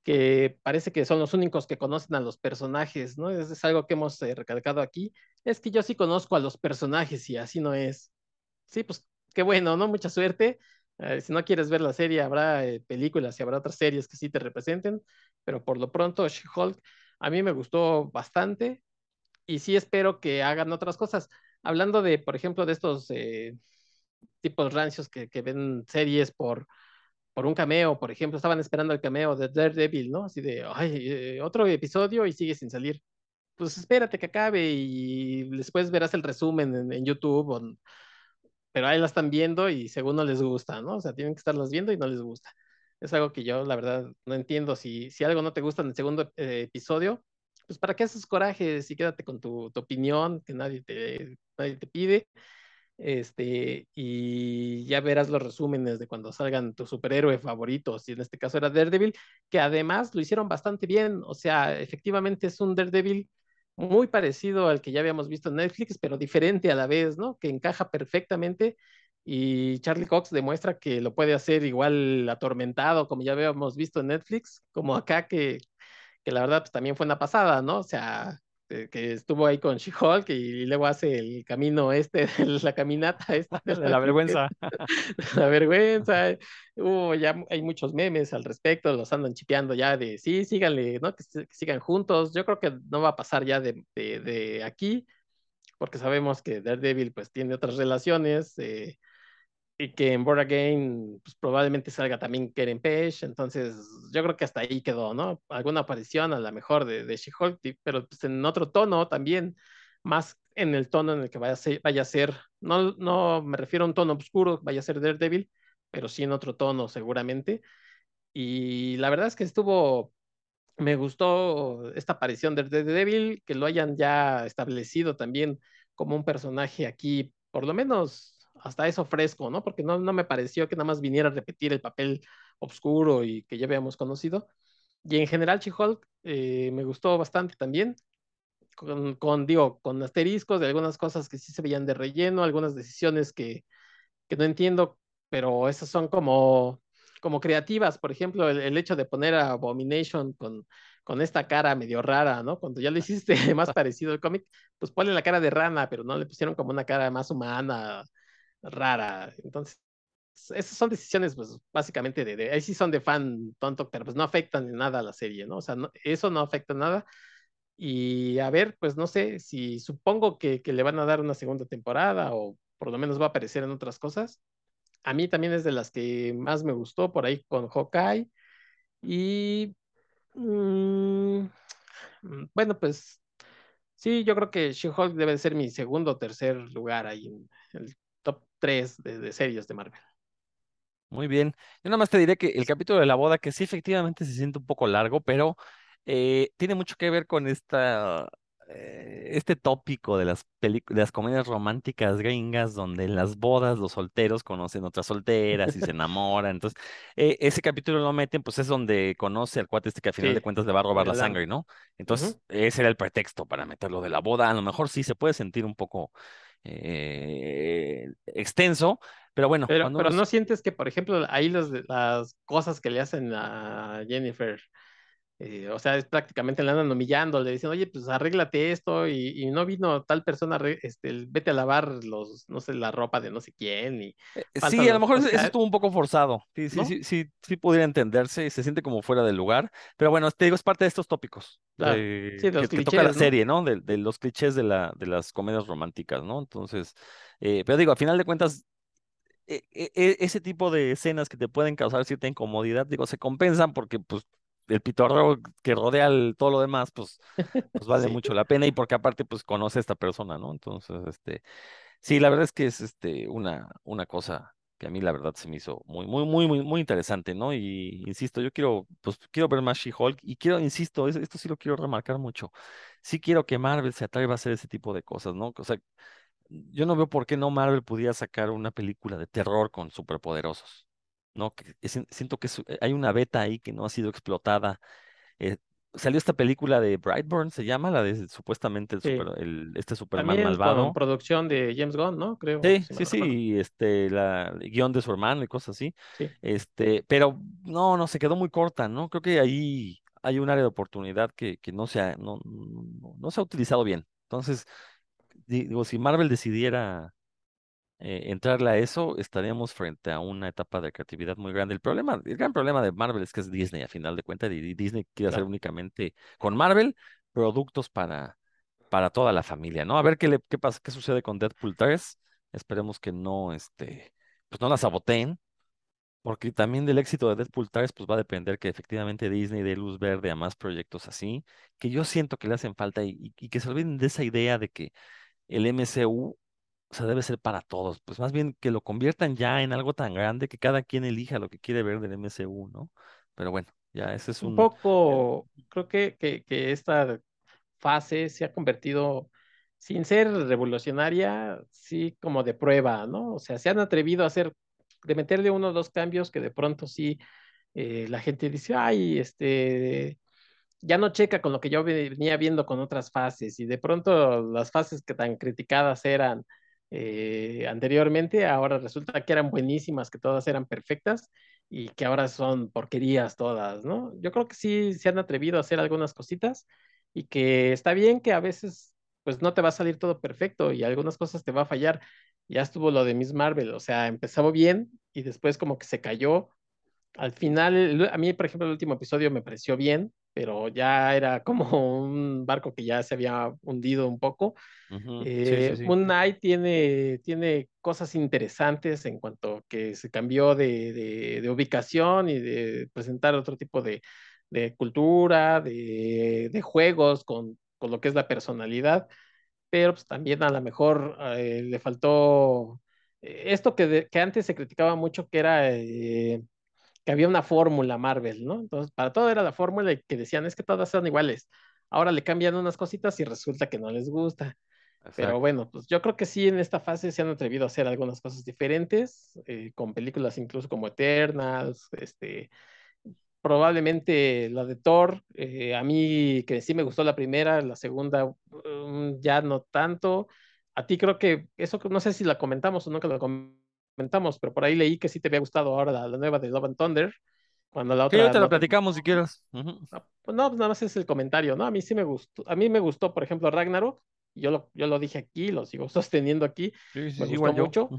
que parece que son los únicos que conocen a los personajes, ¿no? Es, es algo que hemos eh, recalcado aquí. Es que yo sí conozco a los personajes y así no es. Sí, pues qué bueno, ¿no? Mucha suerte. Eh, si no quieres ver la serie, habrá eh, películas y habrá otras series que sí te representen, pero por lo pronto, She-Hulk a mí me gustó bastante y sí espero que hagan otras cosas. Hablando de, por ejemplo, de estos tipos rancios que ven series por por un cameo, por ejemplo, estaban esperando el cameo de Daredevil, ¿no? Así de, ay, eh, otro episodio y sigue sin salir. Pues espérate que acabe y después verás el resumen en, YouTube, pero ahí la están viendo y según no les gusta, ¿no? O sea, tienen que estarlas viendo y no les gusta. Es algo que yo, la verdad, no entiendo. Si, si algo no te gusta en el segundo eh, episodio, pues para qué haces corajes y quédate con tu, tu opinión que nadie te, nadie te pide este, y ya verás los resúmenes de cuando salgan tus superhéroes favoritos, y en este caso era Daredevil, que además lo hicieron bastante bien, o sea, efectivamente es un Daredevil muy parecido al que ya habíamos visto en Netflix, pero diferente a la vez, ¿no? Que encaja perfectamente y Charlie Cox demuestra que lo puede hacer igual atormentado, como ya habíamos visto en Netflix, como acá que, que la verdad pues, también fue una pasada, ¿no? O sea, que estuvo ahí con She-Hulk y luego hace el camino este, la caminata esta. De la vergüenza. la vergüenza. Uh, ya hay muchos memes al respecto, los andan chipeando ya de, sí, síganle, ¿no? Que, sigan juntos. Yo creo que no va a pasar ya de, de, de aquí, porque sabemos que Daredevil pues tiene otras relaciones. Eh, y que en Board Again pues, probablemente salga también Karen Page, entonces yo creo que hasta ahí quedó, ¿no? Alguna aparición a la mejor de, de She-Hulk, pero pues, en otro tono también, más en el tono en el que vaya a ser, vaya a ser no, no me refiero a un tono oscuro, vaya a ser Daredevil, pero sí en otro tono seguramente. Y la verdad es que estuvo, me gustó esta aparición de Daredevil, que lo hayan ya establecido también como un personaje aquí, por lo menos hasta eso fresco, ¿no? Porque no, no me pareció que nada más viniera a repetir el papel oscuro y que ya habíamos conocido. Y en general, She-Hulk eh, me gustó bastante también, con, con, digo, con asteriscos de algunas cosas que sí se veían de relleno, algunas decisiones que, que no entiendo, pero esas son como, como creativas. Por ejemplo, el, hecho de poner a Abomination con, con esta cara medio rara, ¿no? Cuando ya lo hiciste más parecido al cómic, pues ponle la cara de rana, pero no le pusieron como una cara más humana, rara. Entonces, esas son decisiones, pues, básicamente de, ahí sí son de fan tonto, pero pues no afectan en nada a la serie, ¿no? O sea, eso no afecta nada. Y a ver, pues no sé, si supongo que, que, le van a dar una segunda temporada o por lo menos va a aparecer en otras cosas. A mí también es de las que más me gustó por ahí con Hawkeye. Y mmm, bueno, pues sí, yo creo que She-Hulk debe ser mi segundo o tercer lugar ahí en el top 3 de, de, series de Marvel. Muy bien. Yo nada más te diré que el capítulo de la boda, que sí efectivamente se siente un poco largo, pero eh, tiene mucho que ver con esta eh, este tópico de las de las comedias románticas gringas, donde en las bodas los solteros conocen otras solteras y se enamoran. Entonces, eh, ese capítulo lo meten, pues es donde conoce al cuate este que al final de cuentas le va a robar la sangre, ¿no? Entonces, ese era el pretexto para meterlo de la boda. A lo mejor sí se puede sentir un poco eh, extenso, pero bueno. Pero, pero no sientes que, por ejemplo, ahí las cosas que le hacen a Jennifer eh, o sea, es prácticamente le andan humillando, le dicen, oye, pues arréglate esto y, no vino tal persona, este, vete a lavar los, no sé, la ropa de no sé quién. Y eh, sí, a lo mejor eso estuvo un poco forzado. Sí, sí, sí, sí, sí, pudiera entenderse, se siente como fuera del lugar, pero bueno, te digo, es parte de estos tópicos que, toca la serie, ¿no? De, los clichés de, la, de las comedias románticas, ¿no? Entonces, eh, pero digo, a final de cuentas, e, e, e, ese tipo de escenas que te pueden causar cierta incomodidad, digo, se compensan porque pues el pitorro que rodea todo lo demás, pues, pues vale mucho la pena y porque aparte pues conoce a esta persona, ¿no? Entonces, este, sí, la verdad es que es este una, una cosa que a mí la verdad se me hizo muy, muy, muy, muy, muy interesante, ¿no? Y insisto, yo quiero, pues quiero ver más She-Hulk y quiero, insisto, esto sí lo quiero remarcar mucho. Sí quiero que Marvel se atreva a hacer ese tipo de cosas, ¿no? O sea, yo no veo por qué no Marvel pudiera sacar una película de terror con superpoderosos. ¿No? Que siento que eh, hay una beta ahí que no ha sido explotada. Eh, salió esta película de Brightburn, se llama, la de supuestamente el, este Superman También malvado. Con producción de James Gunn, ¿no? Creo. Sí, sí, sí, este, la guion de su hermano y cosas así. Este, pero no, no, se quedó muy corta, ¿no? Creo que ahí hay un área de oportunidad que, que no, se ha, no, no se ha utilizado bien. Entonces, digo, si Marvel decidiera eh, entrarle a eso, estaríamos frente a una etapa de creatividad muy grande. El problema, el gran problema de Marvel es que es Disney, a final de cuentas, y Disney quiere hacer únicamente con Marvel productos para, para toda la familia, ¿no? A ver qué, le, qué pasa, qué sucede con Deadpool 3. Esperemos que no, este, pues no la saboteen, porque también del éxito de Deadpool 3, pues va a depender que efectivamente Disney dé luz verde a más proyectos así, que yo siento que le hacen falta y, y que se olviden de esa idea de que el MCU o sea, debe ser para todos. Pues más bien que lo conviertan ya en algo tan grande que cada quien elija lo que quiere ver del MCU, ¿no? Pero bueno, ya ese es un... Un poco, creo que, que, que esta fase se ha convertido, sin ser revolucionaria, sí como de prueba, ¿no? O sea, se han atrevido a hacer, de meterle uno o dos cambios que de pronto sí eh, la gente dice, ay, este, ya no checa con lo que yo venía viendo con otras fases y de pronto las fases que tan criticadas eran eh, anteriormente, ahora resulta que eran buenísimas, que todas eran perfectas y que ahora son porquerías todas, ¿no? Yo creo que sí se han atrevido a hacer algunas cositas y que está bien que a veces pues no te va a salir todo perfecto y algunas cosas te va a fallar. Ya estuvo lo de Miss Marvel, o sea, empezó bien y después como que se cayó. Al final, a mí, por ejemplo, el último episodio me pareció bien, pero ya era como un barco que ya se había hundido un poco. Eh, Moon Knight tiene, tiene cosas interesantes en cuanto que se cambió de, de, ubicación y de presentar otro tipo de, de cultura, de, juegos con, con, lo que es la personalidad, pero pues también a lo mejor eh, le faltó eh, esto que, que, antes se criticaba mucho, que era que había una fórmula Marvel, ¿no? Entonces, para todo era la fórmula y que decían, es que todas son iguales. Ahora le cambian unas cositas y resulta que no les gusta. Pero bueno, pues yo creo que sí en esta fase se han atrevido a hacer algunas cosas diferentes, eh, con películas incluso como Eternals, este, probablemente la de Thor, eh, a mí que sí me gustó la primera, la segunda mm, ya no tanto. A ti creo que eso no sé si la comentamos o no que la comentamos comentamos, pero por ahí leí que sí te había gustado ahora la, nueva de Love and Thunder. Cuando la otra. Sí, te la platicamos si quieres. Pues no, pues nada más es el comentario, ¿no? A mí sí me gustó. A mí me gustó, por ejemplo, Ragnarok. Yo lo, yo lo dije aquí, lo sigo sosteniendo aquí. Sí, sí, me gustó mucho.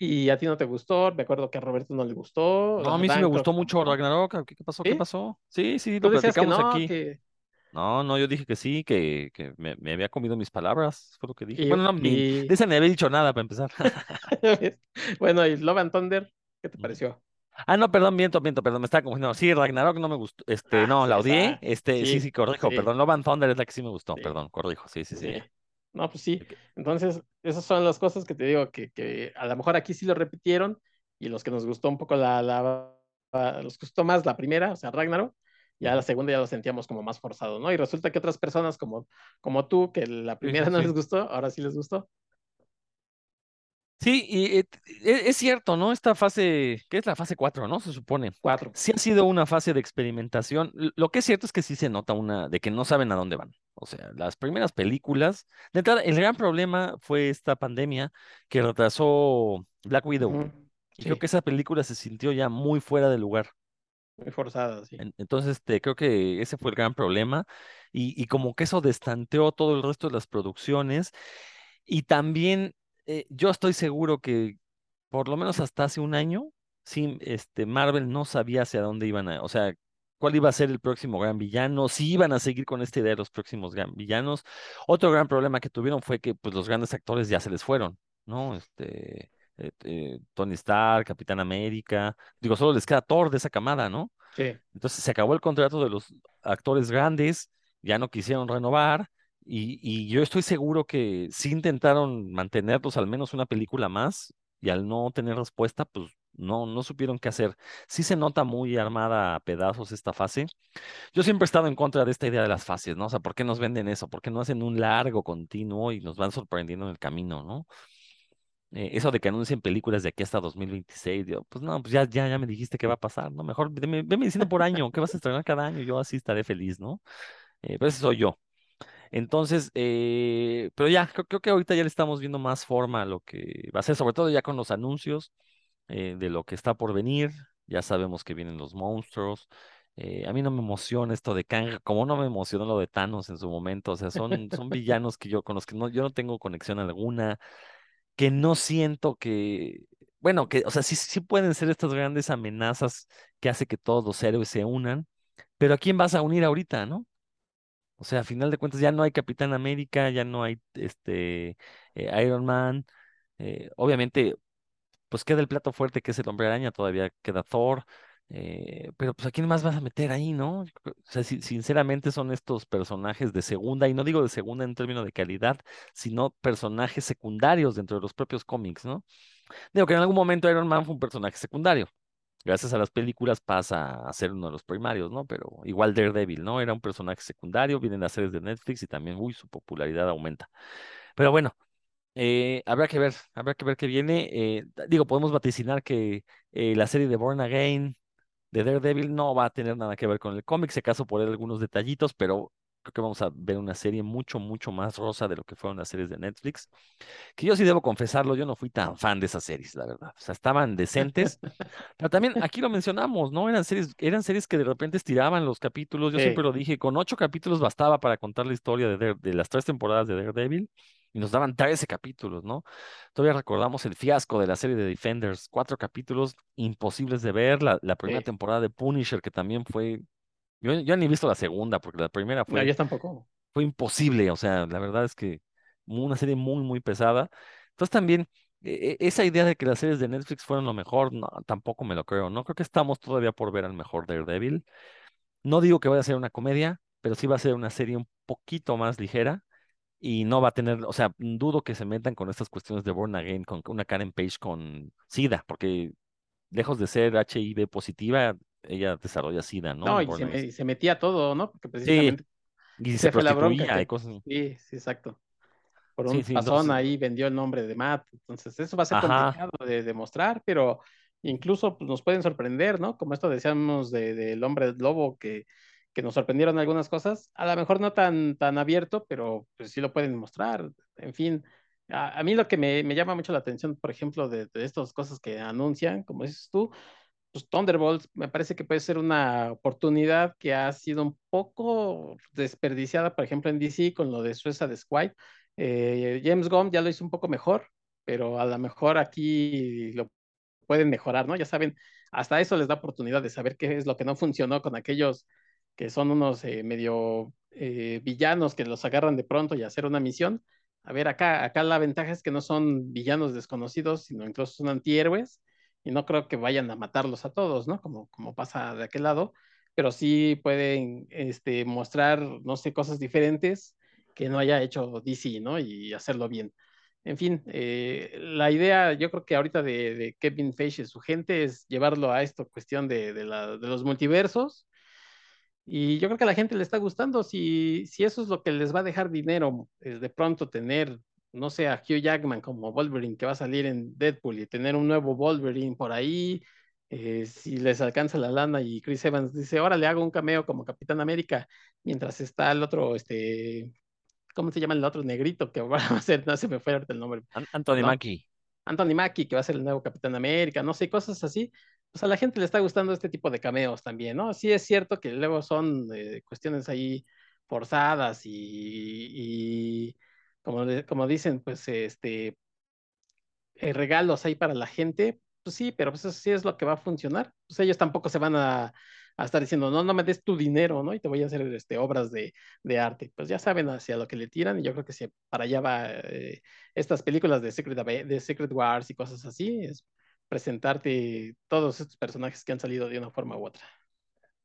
Y a ti no te gustó, me acuerdo que a Roberto no le gustó. No, a mí sí me gustó mucho Ragnarok. ¿Qué, pasó? ¿Qué pasó? Sí, sí, lo platicamos aquí. No, no, yo dije que sí, que, que me, me, había comido mis palabras, fue lo que dije. bueno, no, ni, de esa ni había dicho nada para empezar. bueno, y Love and Thunder, ¿qué te pareció? Ah, no, perdón, miento, miento, perdón, me estaba confundiendo. Sí, Ragnarok no me gustó, este, ah, no, la odié, este, sí, sí, corrijo, perdón, Love and Thunder es la que sí me gustó, perdón, corrijo, sí, sí, sí. No, pues sí, entonces, esas son las cosas que te digo, que, que a lo mejor aquí sí lo repitieron, y los que nos gustó un poco la, la, los gustó más la primera, o sea, Ragnarok, Ya la segunda ya lo sentíamos como más forzado, ¿no? Y resulta que otras personas como, como tú, que la primera no les gustó, ahora sí les gustó. Sí, y e, es cierto, ¿no? Esta fase, que es la fase 4, ¿no? Se supone. Cuatro. Sí ha sido una fase de experimentación. Lo que es cierto es que sí se nota una, de que no saben a dónde van. O sea, las primeras películas, de entrada, el gran problema fue esta pandemia que retrasó Black Widow. Y creo que esa película se sintió ya muy fuera de lugar. Muy forzada, sí. Entonces, este, creo que ese fue el gran problema. Y, y como que eso destanteó todo el resto de las producciones. Y también eh, yo estoy seguro que por lo menos hasta hace un año, sí, este, Marvel no sabía hacia dónde iban a, o sea, cuál iba a ser el próximo gran villano, si iban a seguir con esta idea de los próximos gran villanos. Otro gran problema que tuvieron fue que pues, los grandes actores ya se les fueron, ¿no? Este, eh, eh, Tony Stark, Capitán América, digo, solo les queda Thor de esa camada, ¿no? Sí. Entonces se acabó el contrato de los actores grandes, ya no quisieron renovar, y, yo estoy seguro que sí intentaron mantenerlos al menos una película más y al no tener respuesta, pues no, no supieron qué hacer. Sí se nota muy armada a pedazos esta fase. Yo siempre he estado en contra de esta idea de las fases, ¿no? O sea, ¿por qué nos venden eso? ¿Por qué no hacen un largo continuo y nos van sorprendiendo en el camino, ¿no? Eh, eso de que anuncien películas de aquí hasta 2026, digo, pues no, pues ya, ya, ya me dijiste qué va a pasar, ¿no? Mejor veme, diciendo por año, ¿qué vas a estrenar cada año? Yo así estaré feliz, ¿no? Eh, pero ese soy yo. Entonces, eh, pero ya, creo, que ahorita ya le estamos viendo más forma a lo que va a ser, sobre todo ya con los anuncios eh, de lo que está por venir. Ya sabemos que vienen los monstruos. Eh, a mí no me emociona esto de Kang, como no me emocionó lo de Thanos en su momento. O sea, son, son villanos que yo con los que no, yo no tengo conexión alguna, que no siento que, bueno, que, o sea, sí, sí pueden ser estas grandes amenazas que hace que todos los héroes se unan, pero ¿a quién vas a unir ahorita, no? O sea, a final de cuentas ya no hay Capitán América, ya no hay este eh, Iron Man. Eh, obviamente, pues queda el plato fuerte que es el Hombre Araña, todavía queda Thor. Eh, pero pues a quién más vas a meter ahí, ¿no? O sea, sinceramente son estos personajes de segunda, y no digo de segunda en términos de calidad, sino personajes secundarios dentro de los propios cómics, ¿no? Digo que en algún momento Iron Man fue un personaje secundario, gracias a las películas pasa a ser uno de los primarios, ¿no? Pero igual Daredevil, ¿no? Era un personaje secundario, vienen las series de Netflix y también, uy, su popularidad aumenta. Pero bueno, eh, habrá que ver, habrá que ver qué viene. Eh, digo, podemos vaticinar que la serie de Born Again de Daredevil no va a tener nada que ver con el cómic, se acaso por algunos detallitos, pero creo que vamos a ver una serie mucho, mucho más rosa de lo que fueron las series de Netflix. Que yo sí debo confesarlo, yo no fui tan fan de esas series, la verdad. O sea, estaban decentes, pero también aquí lo mencionamos, ¿no? Eran series, eran series que de repente estiraban los capítulos. Yo siempre lo dije, con ocho capítulos bastaba para contar la historia de, de las tres temporadas de Daredevil y nos daban 13 capítulos, ¿no? Todavía recordamos el fiasco de la serie de Defenders, cuatro capítulos imposibles de ver, la, la primera temporada de Punisher, que también fue yo, yo ni he visto la segunda, porque la primera fue, no, yo tampoco. fue imposible. O sea, la verdad es que una serie muy, muy pesada. Entonces también e, e, esa idea de que las series de Netflix fueron lo mejor, no, tampoco me lo creo. No creo que estamos todavía por ver al mejor Daredevil. No digo que vaya a ser una comedia, pero sí va a ser una serie un poquito más ligera y no va a tener, o sea, dudo que se metan con estas cuestiones de Born Again, con una Karen Page con SIDA, porque lejos de ser HIV positiva, ella desarrolla SIDA, ¿no? No, y se, metía todo, ¿no? Porque precisamente sí, y se fue la bronca. Y cosas... Sí, sí, exacto. Por un sí, ahí vendió el nombre de Matt. Entonces, eso va a ser complicado de demostrar, pero incluso pues, nos pueden sorprender, ¿no? Como esto decíamos del de, hombre lobo, que, que nos sorprendieron algunas cosas, a lo mejor no tan, tan abierto, pero pues sí lo pueden mostrar. En fin, a, mí lo que me, me, llama mucho la atención, por ejemplo, de, de estas cosas que anuncian, como dices tú, pues, Thunderbolts me parece que puede ser una oportunidad que ha sido un poco desperdiciada, por ejemplo, en DC con lo de Suicide Squad. Eh, James Gunn ya lo hizo un poco mejor, pero a lo mejor aquí lo pueden mejorar, ¿no? Ya saben, hasta eso les da oportunidad de saber qué es lo que no funcionó con aquellos que son unos eh, medio eh, villanos que los agarran de pronto y hacer una misión. A ver, acá, acá la ventaja es que no son villanos desconocidos, sino incluso son antihéroes y no creo que vayan a matarlos a todos, ¿no? Como, como pasa de aquel lado, pero sí pueden este, mostrar, no sé, cosas diferentes que no haya hecho DC, ¿no? Y hacerlo bien. En fin, eh, la idea, yo creo que ahorita de, Kevin Feige y su gente es llevarlo a esta cuestión de, de, los multiversos Y yo creo que a la gente le está gustando. Si, si eso es lo que les va a dejar dinero, es de pronto tener, no sé, a Hugh Jackman como Wolverine que va a salir en Deadpool y tener un nuevo Wolverine por ahí. eh, si les alcanza la lana y Chris Evans dice, ahora le hago un cameo como Capitán América, mientras está el otro, este, ¿cómo se llama el otro negrito que va a ser? No se me fue ahorita el nombre. An- Anthony No. Mackie. Anthony Mackie, que va a ser el nuevo Capitán América, no sé, cosas así. Pues a la gente le está gustando este tipo de cameos también, ¿no? Sí es cierto que luego son eh, cuestiones ahí forzadas y, y como, como dicen, pues este, eh, regalos ahí para la gente, pues sí, pero pues eso sí es lo que va a funcionar. Pues ellos tampoco se van a, a estar diciendo, no, no me des tu dinero, ¿no? Y te voy a hacer este, obras de, de arte. Pues ya saben hacia lo que le tiran y yo creo que si para allá va eh, estas películas de Secret, de Secret Wars y cosas así, presentarte todos estos personajes que han salido de una forma u otra.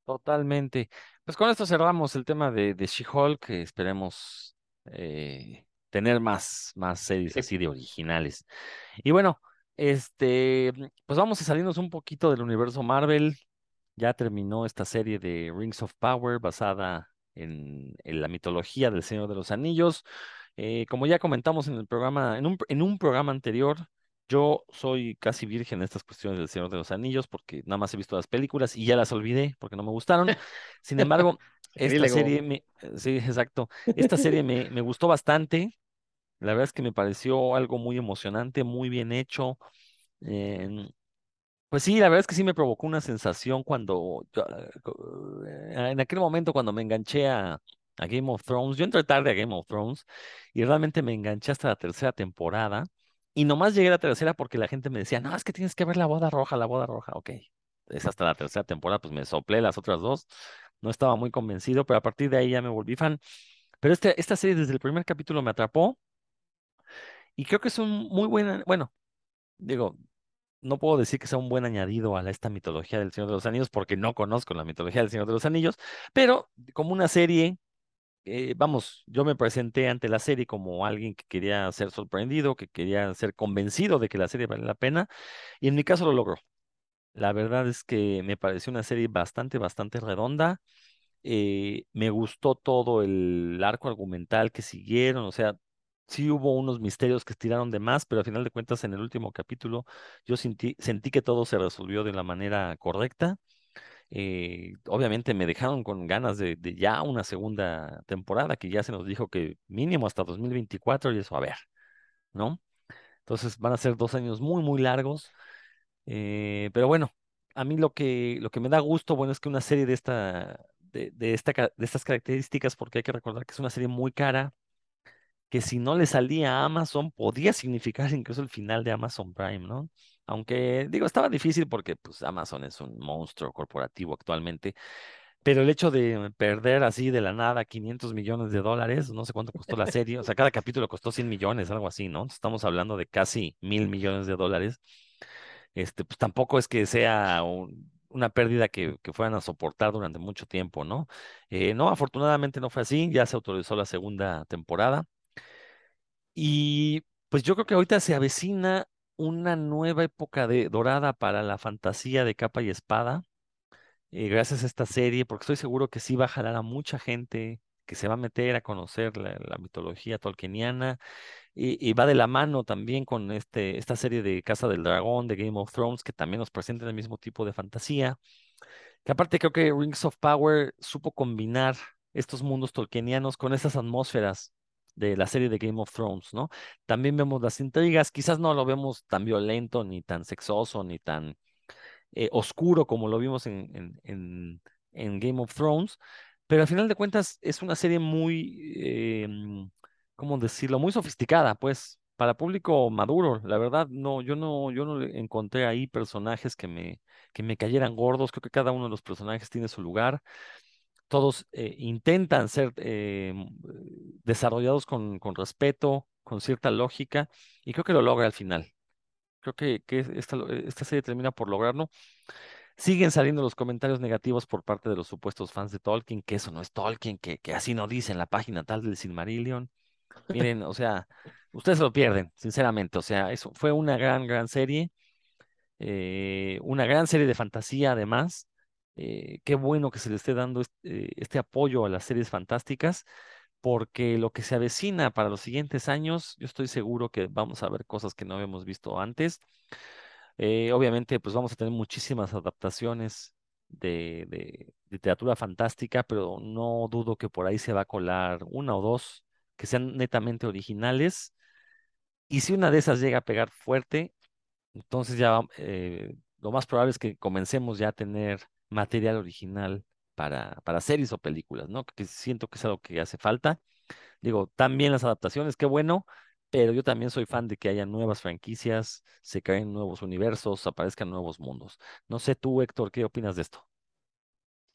Totalmente. Pues con esto cerramos el tema de, de She-Hulk, esperemos eh, tener más, más series Sí. así de originales. Y bueno, este, pues vamos a salirnos un poquito del universo Marvel. Ya terminó esta serie de Rings of Power basada en, en la mitología del Señor de los Anillos. Eh, como ya comentamos en el programa, en un, en un programa anterior, yo soy casi virgen en estas cuestiones del Señor de los Anillos porque nada más he visto las películas y ya las olvidé porque no me gustaron. Sin embargo, esta serie me, sí, exacto. Esta serie me, me gustó bastante. La verdad es que me pareció algo muy emocionante, muy bien hecho. Em, pues sí, la verdad es que sí me provocó una sensación cuando, yo, co- eh, en aquel momento cuando me enganché a, a Game of Thrones, yo entré tarde a Game of Thrones y realmente me enganché hasta la tercera temporada y nomás llegué a la tercera porque la gente me decía, no, es que tienes que ver la boda roja, la boda roja, ok, es hasta la tercera temporada, pues me soplé las otras dos, no estaba muy convencido, pero a partir de ahí ya me volví fan. Pero este, esta serie desde el primer capítulo me atrapó y creo que es un muy buen, bueno, digo, no puedo decir que sea un buen añadido a esta mitología del Señor de los Anillos porque no conozco la mitología del Señor de los Anillos, pero como una serie, eh, vamos, yo me presenté ante la serie como alguien que quería ser sorprendido, que quería ser convencido de que la serie vale la pena, y en mi caso lo logró. La verdad es que me pareció una serie bastante, bastante redonda. eh, me gustó todo el arco argumental que siguieron, o sea, sí hubo unos misterios que estiraron de más, pero al final de cuentas en el último capítulo yo sentí, sentí que todo se resolvió de la manera correcta. Eh, obviamente me dejaron con ganas de, ya una segunda temporada, que ya se nos dijo que mínimo hasta 2024 y eso, a ver, ¿no? Entonces van a ser dos años muy, muy largos. eh, pero bueno, a mí lo que, lo que me da gusto, bueno, es que una serie de esta, de, de estas características, porque hay que recordar que es una serie muy cara, que si no le salía a Amazon, podía significar incluso el final de Amazon Prime, ¿no? Aunque, digo, estaba difícil porque pues Amazon es un monstruo corporativo actualmente, pero el hecho de perder así de la nada 500 millones de dólares, no sé cuánto costó la serie, o sea, cada capítulo costó 100 millones, algo así, ¿no? Estamos hablando de casi mil millones de dólares. Este, pues tampoco es que sea un- una pérdida que, que fueran a soportar durante mucho tiempo, ¿no? Eh, no, afortunadamente no fue así, ya se autorizó la segunda temporada. Y pues yo creo que ahorita se avecina una nueva época de dorada para la fantasía de capa y espada, eh, gracias a esta serie, porque estoy seguro que sí va a jalar a mucha gente que se va a meter a conocer la, mitología tolkieniana y, y va de la mano también con este, esta serie de Casa del Dragón, de Game of Thrones, que también nos presenta el mismo tipo de fantasía. Que aparte creo que Rings of Power supo combinar estos mundos tolkienianos con esas atmósferas de la serie de Game of Thrones, ¿no? También vemos las intrigas, quizás no lo vemos tan violento, ni tan sexoso, ni tan eh, oscuro como lo vimos en, en, Game of Thrones, pero al final de cuentas es una serie muy, eh, mm, ¿cómo decirlo? Muy sofisticada, pues, para público maduro. La verdad, no, yo no, yo no encontré ahí personajes que me, que me cayeran gordos. Creo que cada uno de los personajes tiene su lugar. Todos eh, intentan ser eh, desarrollados con, con respeto, con cierta lógica, y creo que lo logra al final. Creo que, que esta, esta serie termina por lograrlo. Siguen saliendo los comentarios negativos por parte de los supuestos fans de Tolkien, que eso no es Tolkien, que, que así no dice en la página tal del Silmarillion. Miren, o sea, ustedes lo pierden, sinceramente. O sea, eso fue una gran, gran serie, eh, una gran serie de fantasía además, eh, qué bueno que se le esté dando este, este apoyo a las series fantásticas, porque lo que se avecina para los siguientes años, yo estoy seguro que vamos a ver cosas que no habíamos visto antes. Eh, obviamente, pues vamos a tener muchísimas adaptaciones de, de, literatura fantástica, pero no dudo que por ahí se va a colar una o dos que sean netamente originales. Y si una de esas llega a pegar fuerte, entonces ya eh, lo más probable es que comencemos ya a tener material original para, para series o películas, ¿no? Que siento que es algo que hace falta. Digo, también las adaptaciones, qué bueno, pero yo también soy fan de que haya nuevas franquicias, se creen nuevos universos, aparezcan nuevos mundos. No sé tú, Héctor, ¿qué opinas de esto?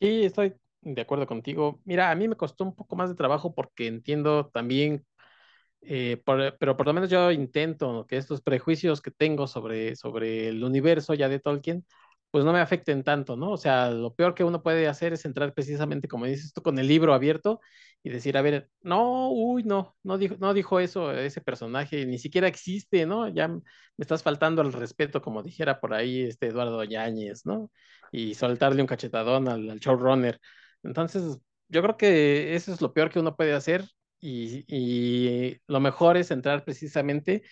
Sí, estoy de acuerdo contigo. Mira, a mí me costó un poco más de trabajo porque entiendo también, eh, pero por lo menos yo intento que estos prejuicios que tengo sobre, sobre el universo ya de Tolkien, pues no me afecten tanto, ¿no? O sea, lo peor que uno puede hacer es entrar precisamente, como dices tú, con el libro abierto y decir, a ver, no, uy, no, no dijo, no dijo eso ese personaje, ni siquiera existe, ¿no? Ya me estás faltando al respeto, como dijera por ahí este Eduardo Yáñez, ¿no? Y soltarle un cachetadón al, al showrunner. Entonces, yo creo que eso es lo peor que uno puede hacer y, y lo mejor es entrar precisamente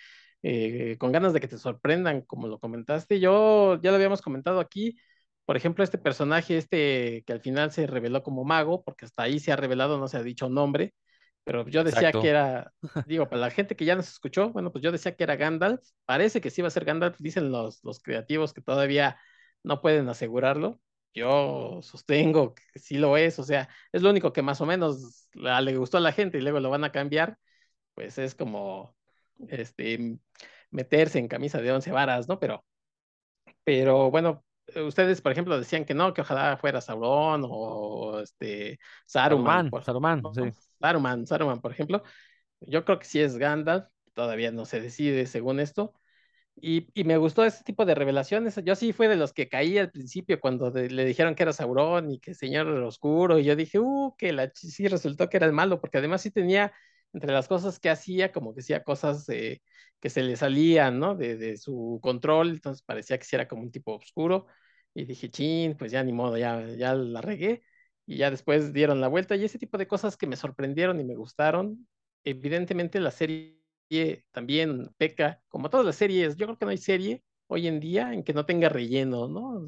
eh, con ganas de que te sorprendan, como lo comentaste. Yo ya lo habíamos comentado aquí, por ejemplo, este personaje, este que al final se reveló como mago, porque hasta ahí se ha revelado, no se ha dicho nombre, pero yo decía que era, digo, para la gente que ya nos escuchó, bueno, pues yo decía que era Gandalf, parece que sí va a ser Gandalf, dicen los, los creativos que todavía no pueden asegurarlo. Yo sostengo que sí lo es, o sea, es lo único que más o menos le gustó a la gente y luego lo van a cambiar, pues es como este, meterse en camisa de once varas, ¿no? Pero, pero bueno, ustedes, por ejemplo, decían que no, que ojalá fuera Sauron o este Saruman. Saruman, sí. Saruman, Saruman, por ejemplo. Yo creo que sí es Gandalf, todavía no se decide según esto. Y, y, me gustó ese tipo de revelaciones. Yo sí fui de los que caí al principio cuando le dijeron que era Sauron y que Señor Oscuro. Y yo dije, uh, que la sí resultó que era el malo, porque además sí tenía entre las cosas que hacía, como que hacía cosas que se le salían, ¿no? De, su control, entonces parecía que sí era como un tipo oscuro. Y dije, chin, pues ya ni modo, ya, ya la regué. Y ya después dieron la vuelta y ese tipo de cosas que me sorprendieron y me gustaron. Evidentemente la serie también peca, como todas las series, yo creo que no hay serie hoy en día en que no tenga relleno, ¿no?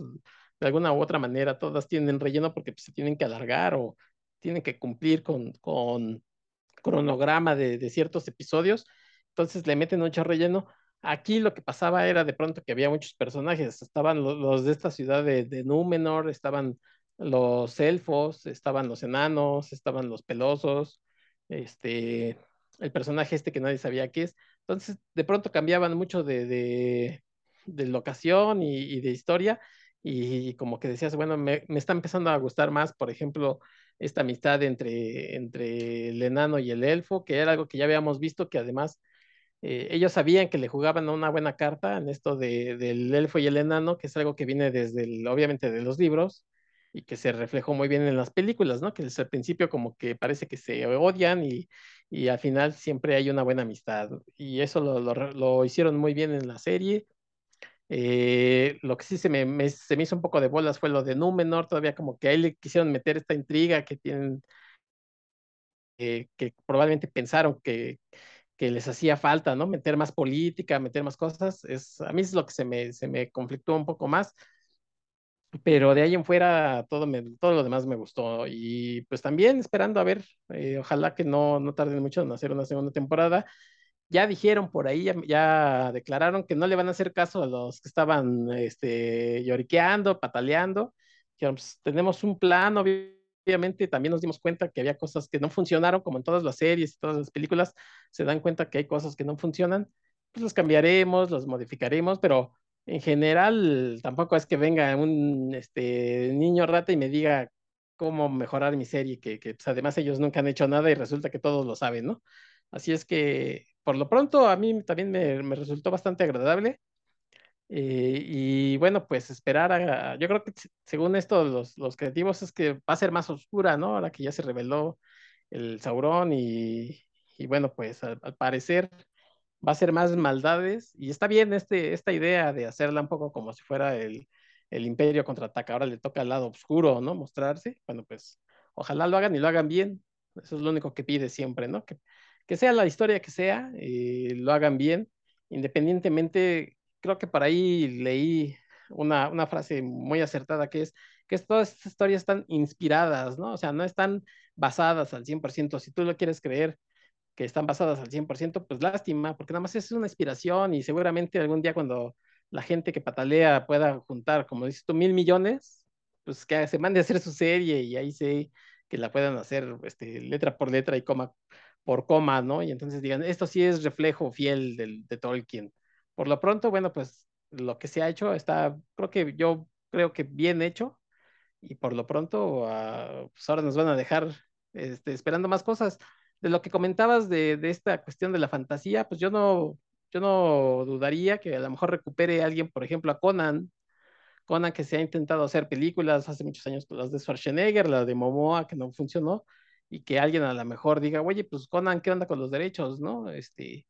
De alguna u otra manera, todas tienen relleno porque pues, se tienen que alargar o tienen que cumplir con, con cronograma de, ciertos episodios, entonces le meten mucho relleno. Aquí lo que pasaba era de pronto que había muchos personajes, estaban los, de esta ciudad de, Númenor, estaban los elfos, estaban los enanos, estaban los pelosos, este, el personaje este que nadie sabía qué es. Entonces, de pronto cambiaban mucho de, de, locación y, de historia, y, como que decías, bueno, me, me, está empezando a gustar más, por ejemplo, esta amistad entre, entre el enano y el elfo, que era algo que ya habíamos visto, que además eh, ellos sabían que le jugaban una buena carta en esto de, del elfo y el enano, que es algo que viene desde, obviamente, de los libros y que se reflejó muy bien en las películas, ¿no? Que desde el principio como que parece que se odian y, y al final siempre hay una buena amistad. Y eso lo, lo hicieron muy bien en la serie. Eh, lo que sí se me, se me hizo un poco de bolas fue lo de Númenor, todavía como que ahí le quisieron meter esta intriga que tienen, eh, que probablemente pensaron que, que, les hacía falta, ¿no? Meter más política, meter más cosas. Es, a mí es lo que se me, se me conflictó un poco más. Pero de ahí en fuera todo, me, todo lo demás me gustó. Y pues también esperando a ver, eh, ojalá que no, no tarden mucho en hacer una segunda temporada ya dijeron por ahí, ya, declararon que no le van a hacer caso a los que estaban este, lloriqueando, pataleando. Que pues, tenemos un plan, obviamente también nos dimos cuenta que había cosas que no funcionaron, como en todas las series y todas las películas, se dan cuenta que hay cosas que no funcionan, pues los cambiaremos, los modificaremos, pero en general tampoco es que venga un este, niño rata y me diga cómo mejorar mi serie, que, que pues, además ellos nunca han hecho nada y resulta que todos lo saben, ¿no? Así es que por lo pronto a mí también me, resultó bastante agradable. Eh, y bueno, pues esperar a, yo creo que según esto los, los, creativos es que va a ser más oscura, ¿no? Ahora que ya se reveló el Sauron y, y bueno, pues al, parecer va a ser más maldades y está bien este, esta idea de hacerla un poco como si fuera el, el imperio contraataca, ahora le toca al lado oscuro, ¿no? Mostrarse. Bueno, pues ojalá lo hagan y lo hagan bien. Eso es lo único que pide siempre, ¿no? Que sea la historia que sea, eh, lo hagan bien, independientemente, creo que por ahí leí una, una frase muy acertada que es que todas estas historias están inspiradas, ¿no? O sea, no están basadas al 100%. Si tú lo quieres creer que están basadas al 100%, pues lástima, porque nada más es una inspiración y seguramente algún día cuando la gente que patalea pueda juntar, como dices tú, mil millones, pues que se mande a hacer su serie y ahí sé que la puedan hacer este, letra por letra y coma por coma, ¿no? Y entonces digan, esto sí es reflejo fiel del, de Tolkien. Por lo pronto, bueno, pues lo que se ha hecho está, creo que yo creo que bien hecho y por lo pronto, uh, pues ahora nos van a dejar este, esperando más cosas. De lo que comentabas de, de esta cuestión de la fantasía, pues yo no, yo no dudaría que a lo mejor recupere alguien, por ejemplo, a Conan. Conan que se ha intentado hacer películas hace muchos años, las de Schwarzenegger, la de Momoa, que no funcionó, y que alguien a lo mejor diga, oye, pues Conan, ¿qué onda con los derechos? ¿No? Este,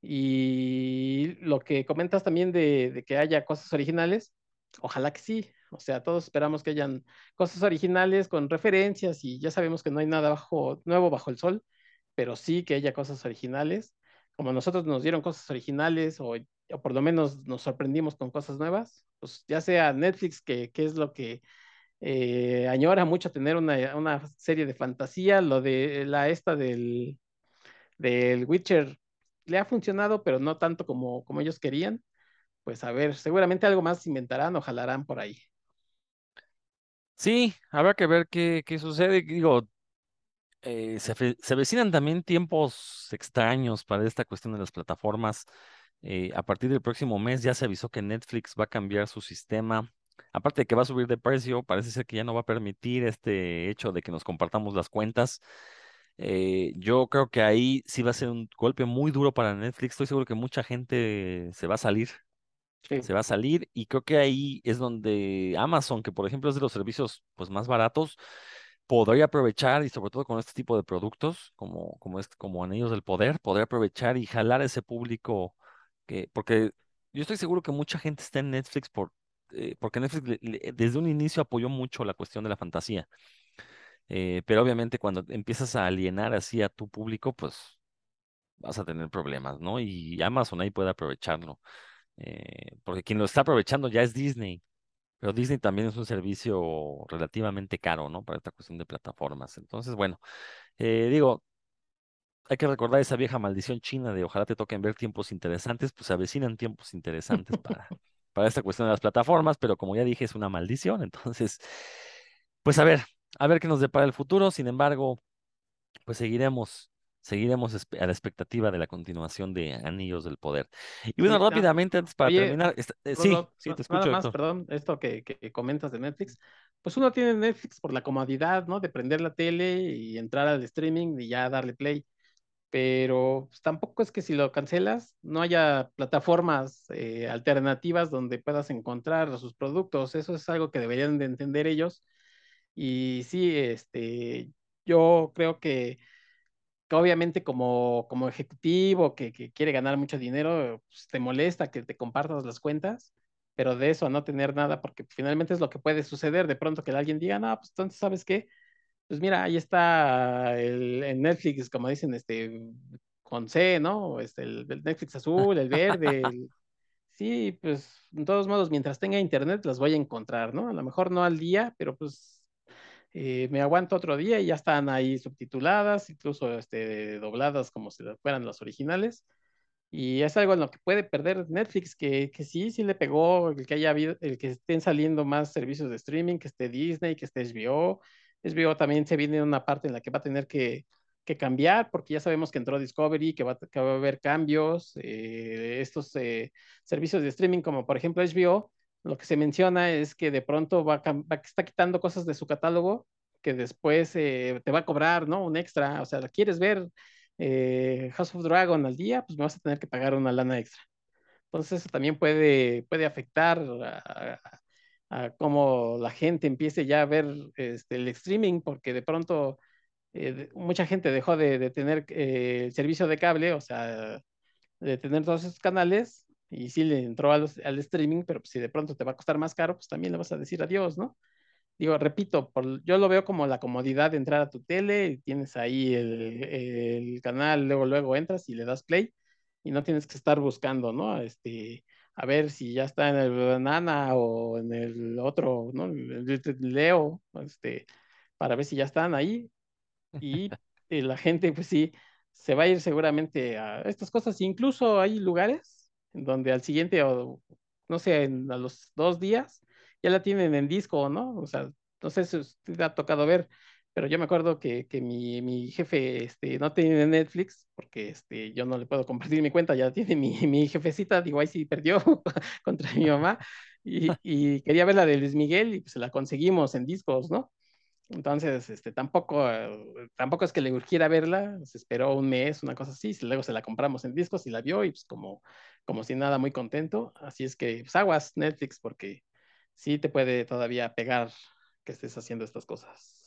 y lo que comentas también de, de que haya cosas originales, ojalá que sí. O sea, todos esperamos que hayan cosas originales con referencias y ya sabemos que no hay nada bajo, nuevo bajo el sol, pero sí que haya cosas originales como nosotros nos dieron cosas originales o, por lo menos nos sorprendimos con cosas nuevas, pues ya sea Netflix, que, que es lo que eh, añora mucho tener una, una, serie de fantasía, lo de la esta del, del Witcher le ha funcionado, pero no tanto como, como ellos querían. Pues a ver, seguramente algo más inventarán o jalarán por ahí. Sí, habrá que ver qué, qué sucede. Digo, eh, se, se, avecinan también tiempos extraños para esta cuestión de las plataformas. Eh, a partir del próximo mes ya se avisó que Netflix va a cambiar su sistema. Aparte de que va a subir de precio, parece ser que ya no va a permitir este hecho de que nos compartamos las cuentas. Eh, yo creo que ahí sí va a ser un golpe muy duro para Netflix. Estoy seguro que mucha gente se va a salir. Sí. Se va a salir y creo que ahí es donde Amazon, que por ejemplo es de los servicios pues más baratos, podría aprovechar, y sobre todo con este tipo de productos, como, como, este, como Anillos del Poder, podría aprovechar y jalar a ese público, que, porque yo estoy seguro que mucha gente está en Netflix por, eh, porque Netflix desde un inicio apoyó mucho la cuestión de la fantasía. Eh, pero obviamente cuando empiezas a alienar así a tu público, pues vas a tener problemas, ¿no? Y Amazon ahí puede aprovecharlo. Eh, porque quien lo está aprovechando ya es Disney. Pero Disney también es un servicio relativamente caro, ¿no? Para esta cuestión de plataformas. Entonces, bueno, digo, hay que recordar esa vieja maldición china de ojalá te toquen ver tiempos interesantes, pues avecinan tiempos interesantes para, para esta cuestión de las plataformas, pero como ya dije, es una maldición. Entonces, pues a ver, a ver qué nos depara el futuro. Sin embargo, pues seguiremos seguiremos a la expectativa de la continuación de Anillos del Poder. Y bueno, rápidamente, antes para terminar, eh, sí, sí, te escucho. Nada más, perdón, esto que, que, comentas de Netflix, pues uno tiene Netflix por la comodidad, ¿no? De prender la tele y entrar al streaming y ya darle play. Pero pues, tampoco es que si lo cancelas, no haya plataformas eh, alternativas donde puedas encontrar sus productos. Eso es algo que deberían de entender ellos. Y sí, este, yo creo que obviamente como, como ejecutivo que, que, quiere ganar mucho dinero, pues, te molesta que te compartas las cuentas, pero de eso a no tener nada, porque finalmente es lo que puede suceder, de pronto que alguien diga, no, pues entonces, ¿sabes qué? Pues mira, ahí está el, en Netflix, como dicen, este, con C, ¿no? Este, el, el Netflix azul, el verde, sí, pues, de todos modos, mientras tenga internet, las voy a encontrar, ¿no? A lo mejor no al día, pero pues eh, me aguanto otro día y ya están ahí subtituladas, incluso este, dobladas como si fueran las originales. Y es algo en lo que puede perder Netflix, que, que sí, sí le pegó el que haya habido, el que estén saliendo más servicios de streaming, que esté Disney, que esté HBO. HBO también se viene en una parte en la que va a tener que, que cambiar, porque ya sabemos que entró Discovery, que va, que va a haber cambios. Eh, estos eh, servicios de streaming, como por ejemplo HBO, lo que se menciona es que de pronto va, va está quitando cosas de su catálogo que después eh, te va a cobrar, ¿no? Un extra, o sea, ¿quieres ver eh, House of Dragon al día? Pues me vas a tener que pagar una lana extra. Entonces eso también puede, puede afectar a, cómo la gente empiece ya a ver este, el streaming, porque de pronto eh, mucha gente dejó de, de tener el servicio de cable, o sea, de tener todos esos canales y sí le entró al, al streaming, pero pues, si de pronto te va a costar más caro, pues también le vas a decir adiós, ¿no? Digo, repito, por, yo lo veo como la comodidad de entrar a tu tele, tienes ahí el, el, canal, luego, luego entras y le das play y no tienes que estar buscando, ¿no? Este, a ver si ya está en el banana o en el otro, ¿no? Leo, este, para ver si ya están ahí. Y, y la gente, pues sí, se va a ir seguramente a estas cosas. Incluso hay lugares en donde al siguiente o no sé, a los dos días ya la tienen en disco, ¿no? O sea, no sé si te ha tocado ver, pero yo me acuerdo que, que mi, mi, jefe este, no tiene Netflix porque este, yo no le puedo compartir mi cuenta, ya tiene mi, mi jefecita, digo, ahí sí perdió contra mi mamá y, y, quería ver la de Luis Miguel y pues la conseguimos en discos, ¿no? Entonces, este, tampoco, tampoco es que le urgiera verla, se esperó un mes, una cosa así, luego se la compramos en discos y la vio y pues como, como si nada, muy contento. Así es que, pues aguas Netflix porque sí te puede todavía pegar que estés haciendo estas cosas.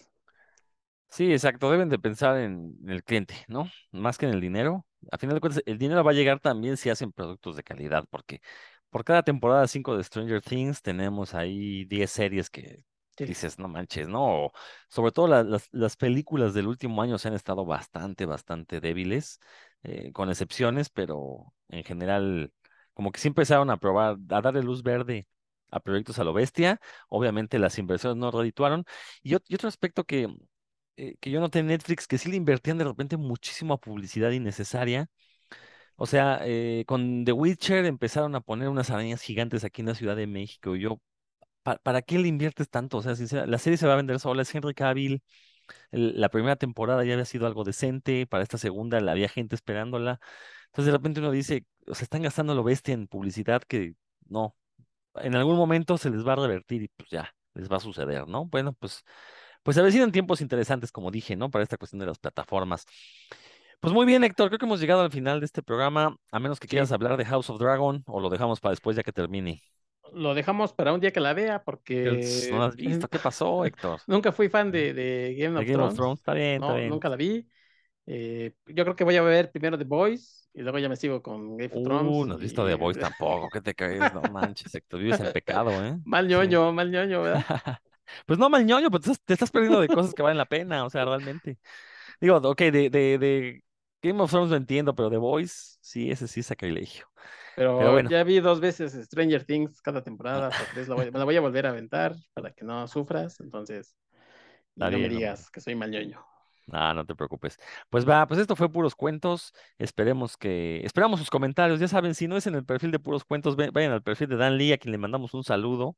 Sí, exacto, deben de pensar en el cliente, ¿no? Más que en el dinero. A final de cuentas, el dinero va a llegar también si hacen productos de calidad, porque por cada temporada 5 de Stranger Things tenemos ahí 10 series que dices, no manches, ¿no? Sobre todo las, las, películas del último año se han estado bastante, bastante débiles, eh, con excepciones, pero en general, como que sí empezaron a probar, a darle luz verde a proyectos a lo bestia. Obviamente las inversiones no redituaron. Y, otro aspecto que, eh, que yo noté en Netflix, que sí le invertían de repente muchísima publicidad innecesaria. O sea, eh, con The Witcher empezaron a poner unas arañas gigantes aquí en la Ciudad de México. Y yo, ¿para, qué le inviertes tanto? O sea, la serie se va a vender sola, es Henry Cavill. la primera temporada ya había sido algo decente, para esta segunda la había gente esperándola. Entonces de repente uno dice, o sea, están gastando lo bestia en publicidad que no, en algún momento se les va a revertir y pues ya, les va a suceder, ¿no? Bueno, pues, pues a en tiempos interesantes, como dije, ¿no? Para esta cuestión de las plataformas. Pues muy bien, Héctor, creo que hemos llegado al final de este programa, a menos que quieras hablar de House of Dragon o lo dejamos para después ya que termine. Lo dejamos para un día que la vea porque... No has visto, ¿qué pasó, Héctor? Nunca fui fan de, de Game, of, Game of Thrones. Está bien, está bien. Nunca la vi. Eh, yo creo que voy a ver primero The Boys y luego ya me sigo con Game of Thrones. Uh, no has visto The Boys tampoco, ¿qué te caes? No manches, Héctor, vives en pecado, ¿eh? Mal ñoño, mal ñoño, ¿verdad? pues no mal ñoño, pues te estás perdiendo de cosas que valen la pena, o sea, realmente. Digo, ok, de, de, de Game of Thrones lo entiendo, pero The Boys, sí, ese sí es sacrilegio. Pero, bueno. ya vi dos veces Stranger Things cada temporada, me la voy a volver a aventar para que no sufras, entonces, no me digas que soy mal ñoño. Ah, no te preocupes. Pues va, pues esto fue puros cuentos. Esperemos que, esperamos sus comentarios. Ya saben, si no es en el perfil de puros cuentos, vayan al perfil de Dan Lee, a quien le mandamos un saludo,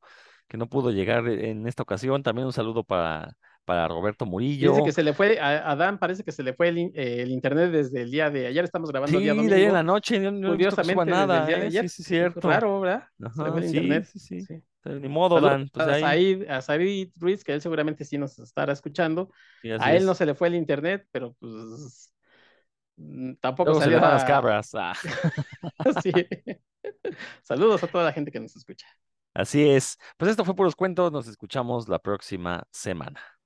que no pudo llegar e, en esta ocasión. También un saludo para, para Roberto Murillo. Dice que se le fue, a, Dan parece que se le fue el, internet desde el día de ayer. Estamos grabando el día domingo. de ayer en la noche. No, Curiosamente, nada. Desde el día de ¿eh? ayer. Sí, sí, cierto. Raro, ¿verdad? Ajá, sí, internet. sí, sí, sí. Ni modo, Dan. Pues a, Said, Ruiz, que él seguramente sí nos estará escuchando. a él no se le fue el internet, pero pues mm, tampoco salió a las cabras. Ah. Saludos a toda la gente que nos escucha. Así es. Pues esto fue por los cuentos. Nos escuchamos la próxima semana.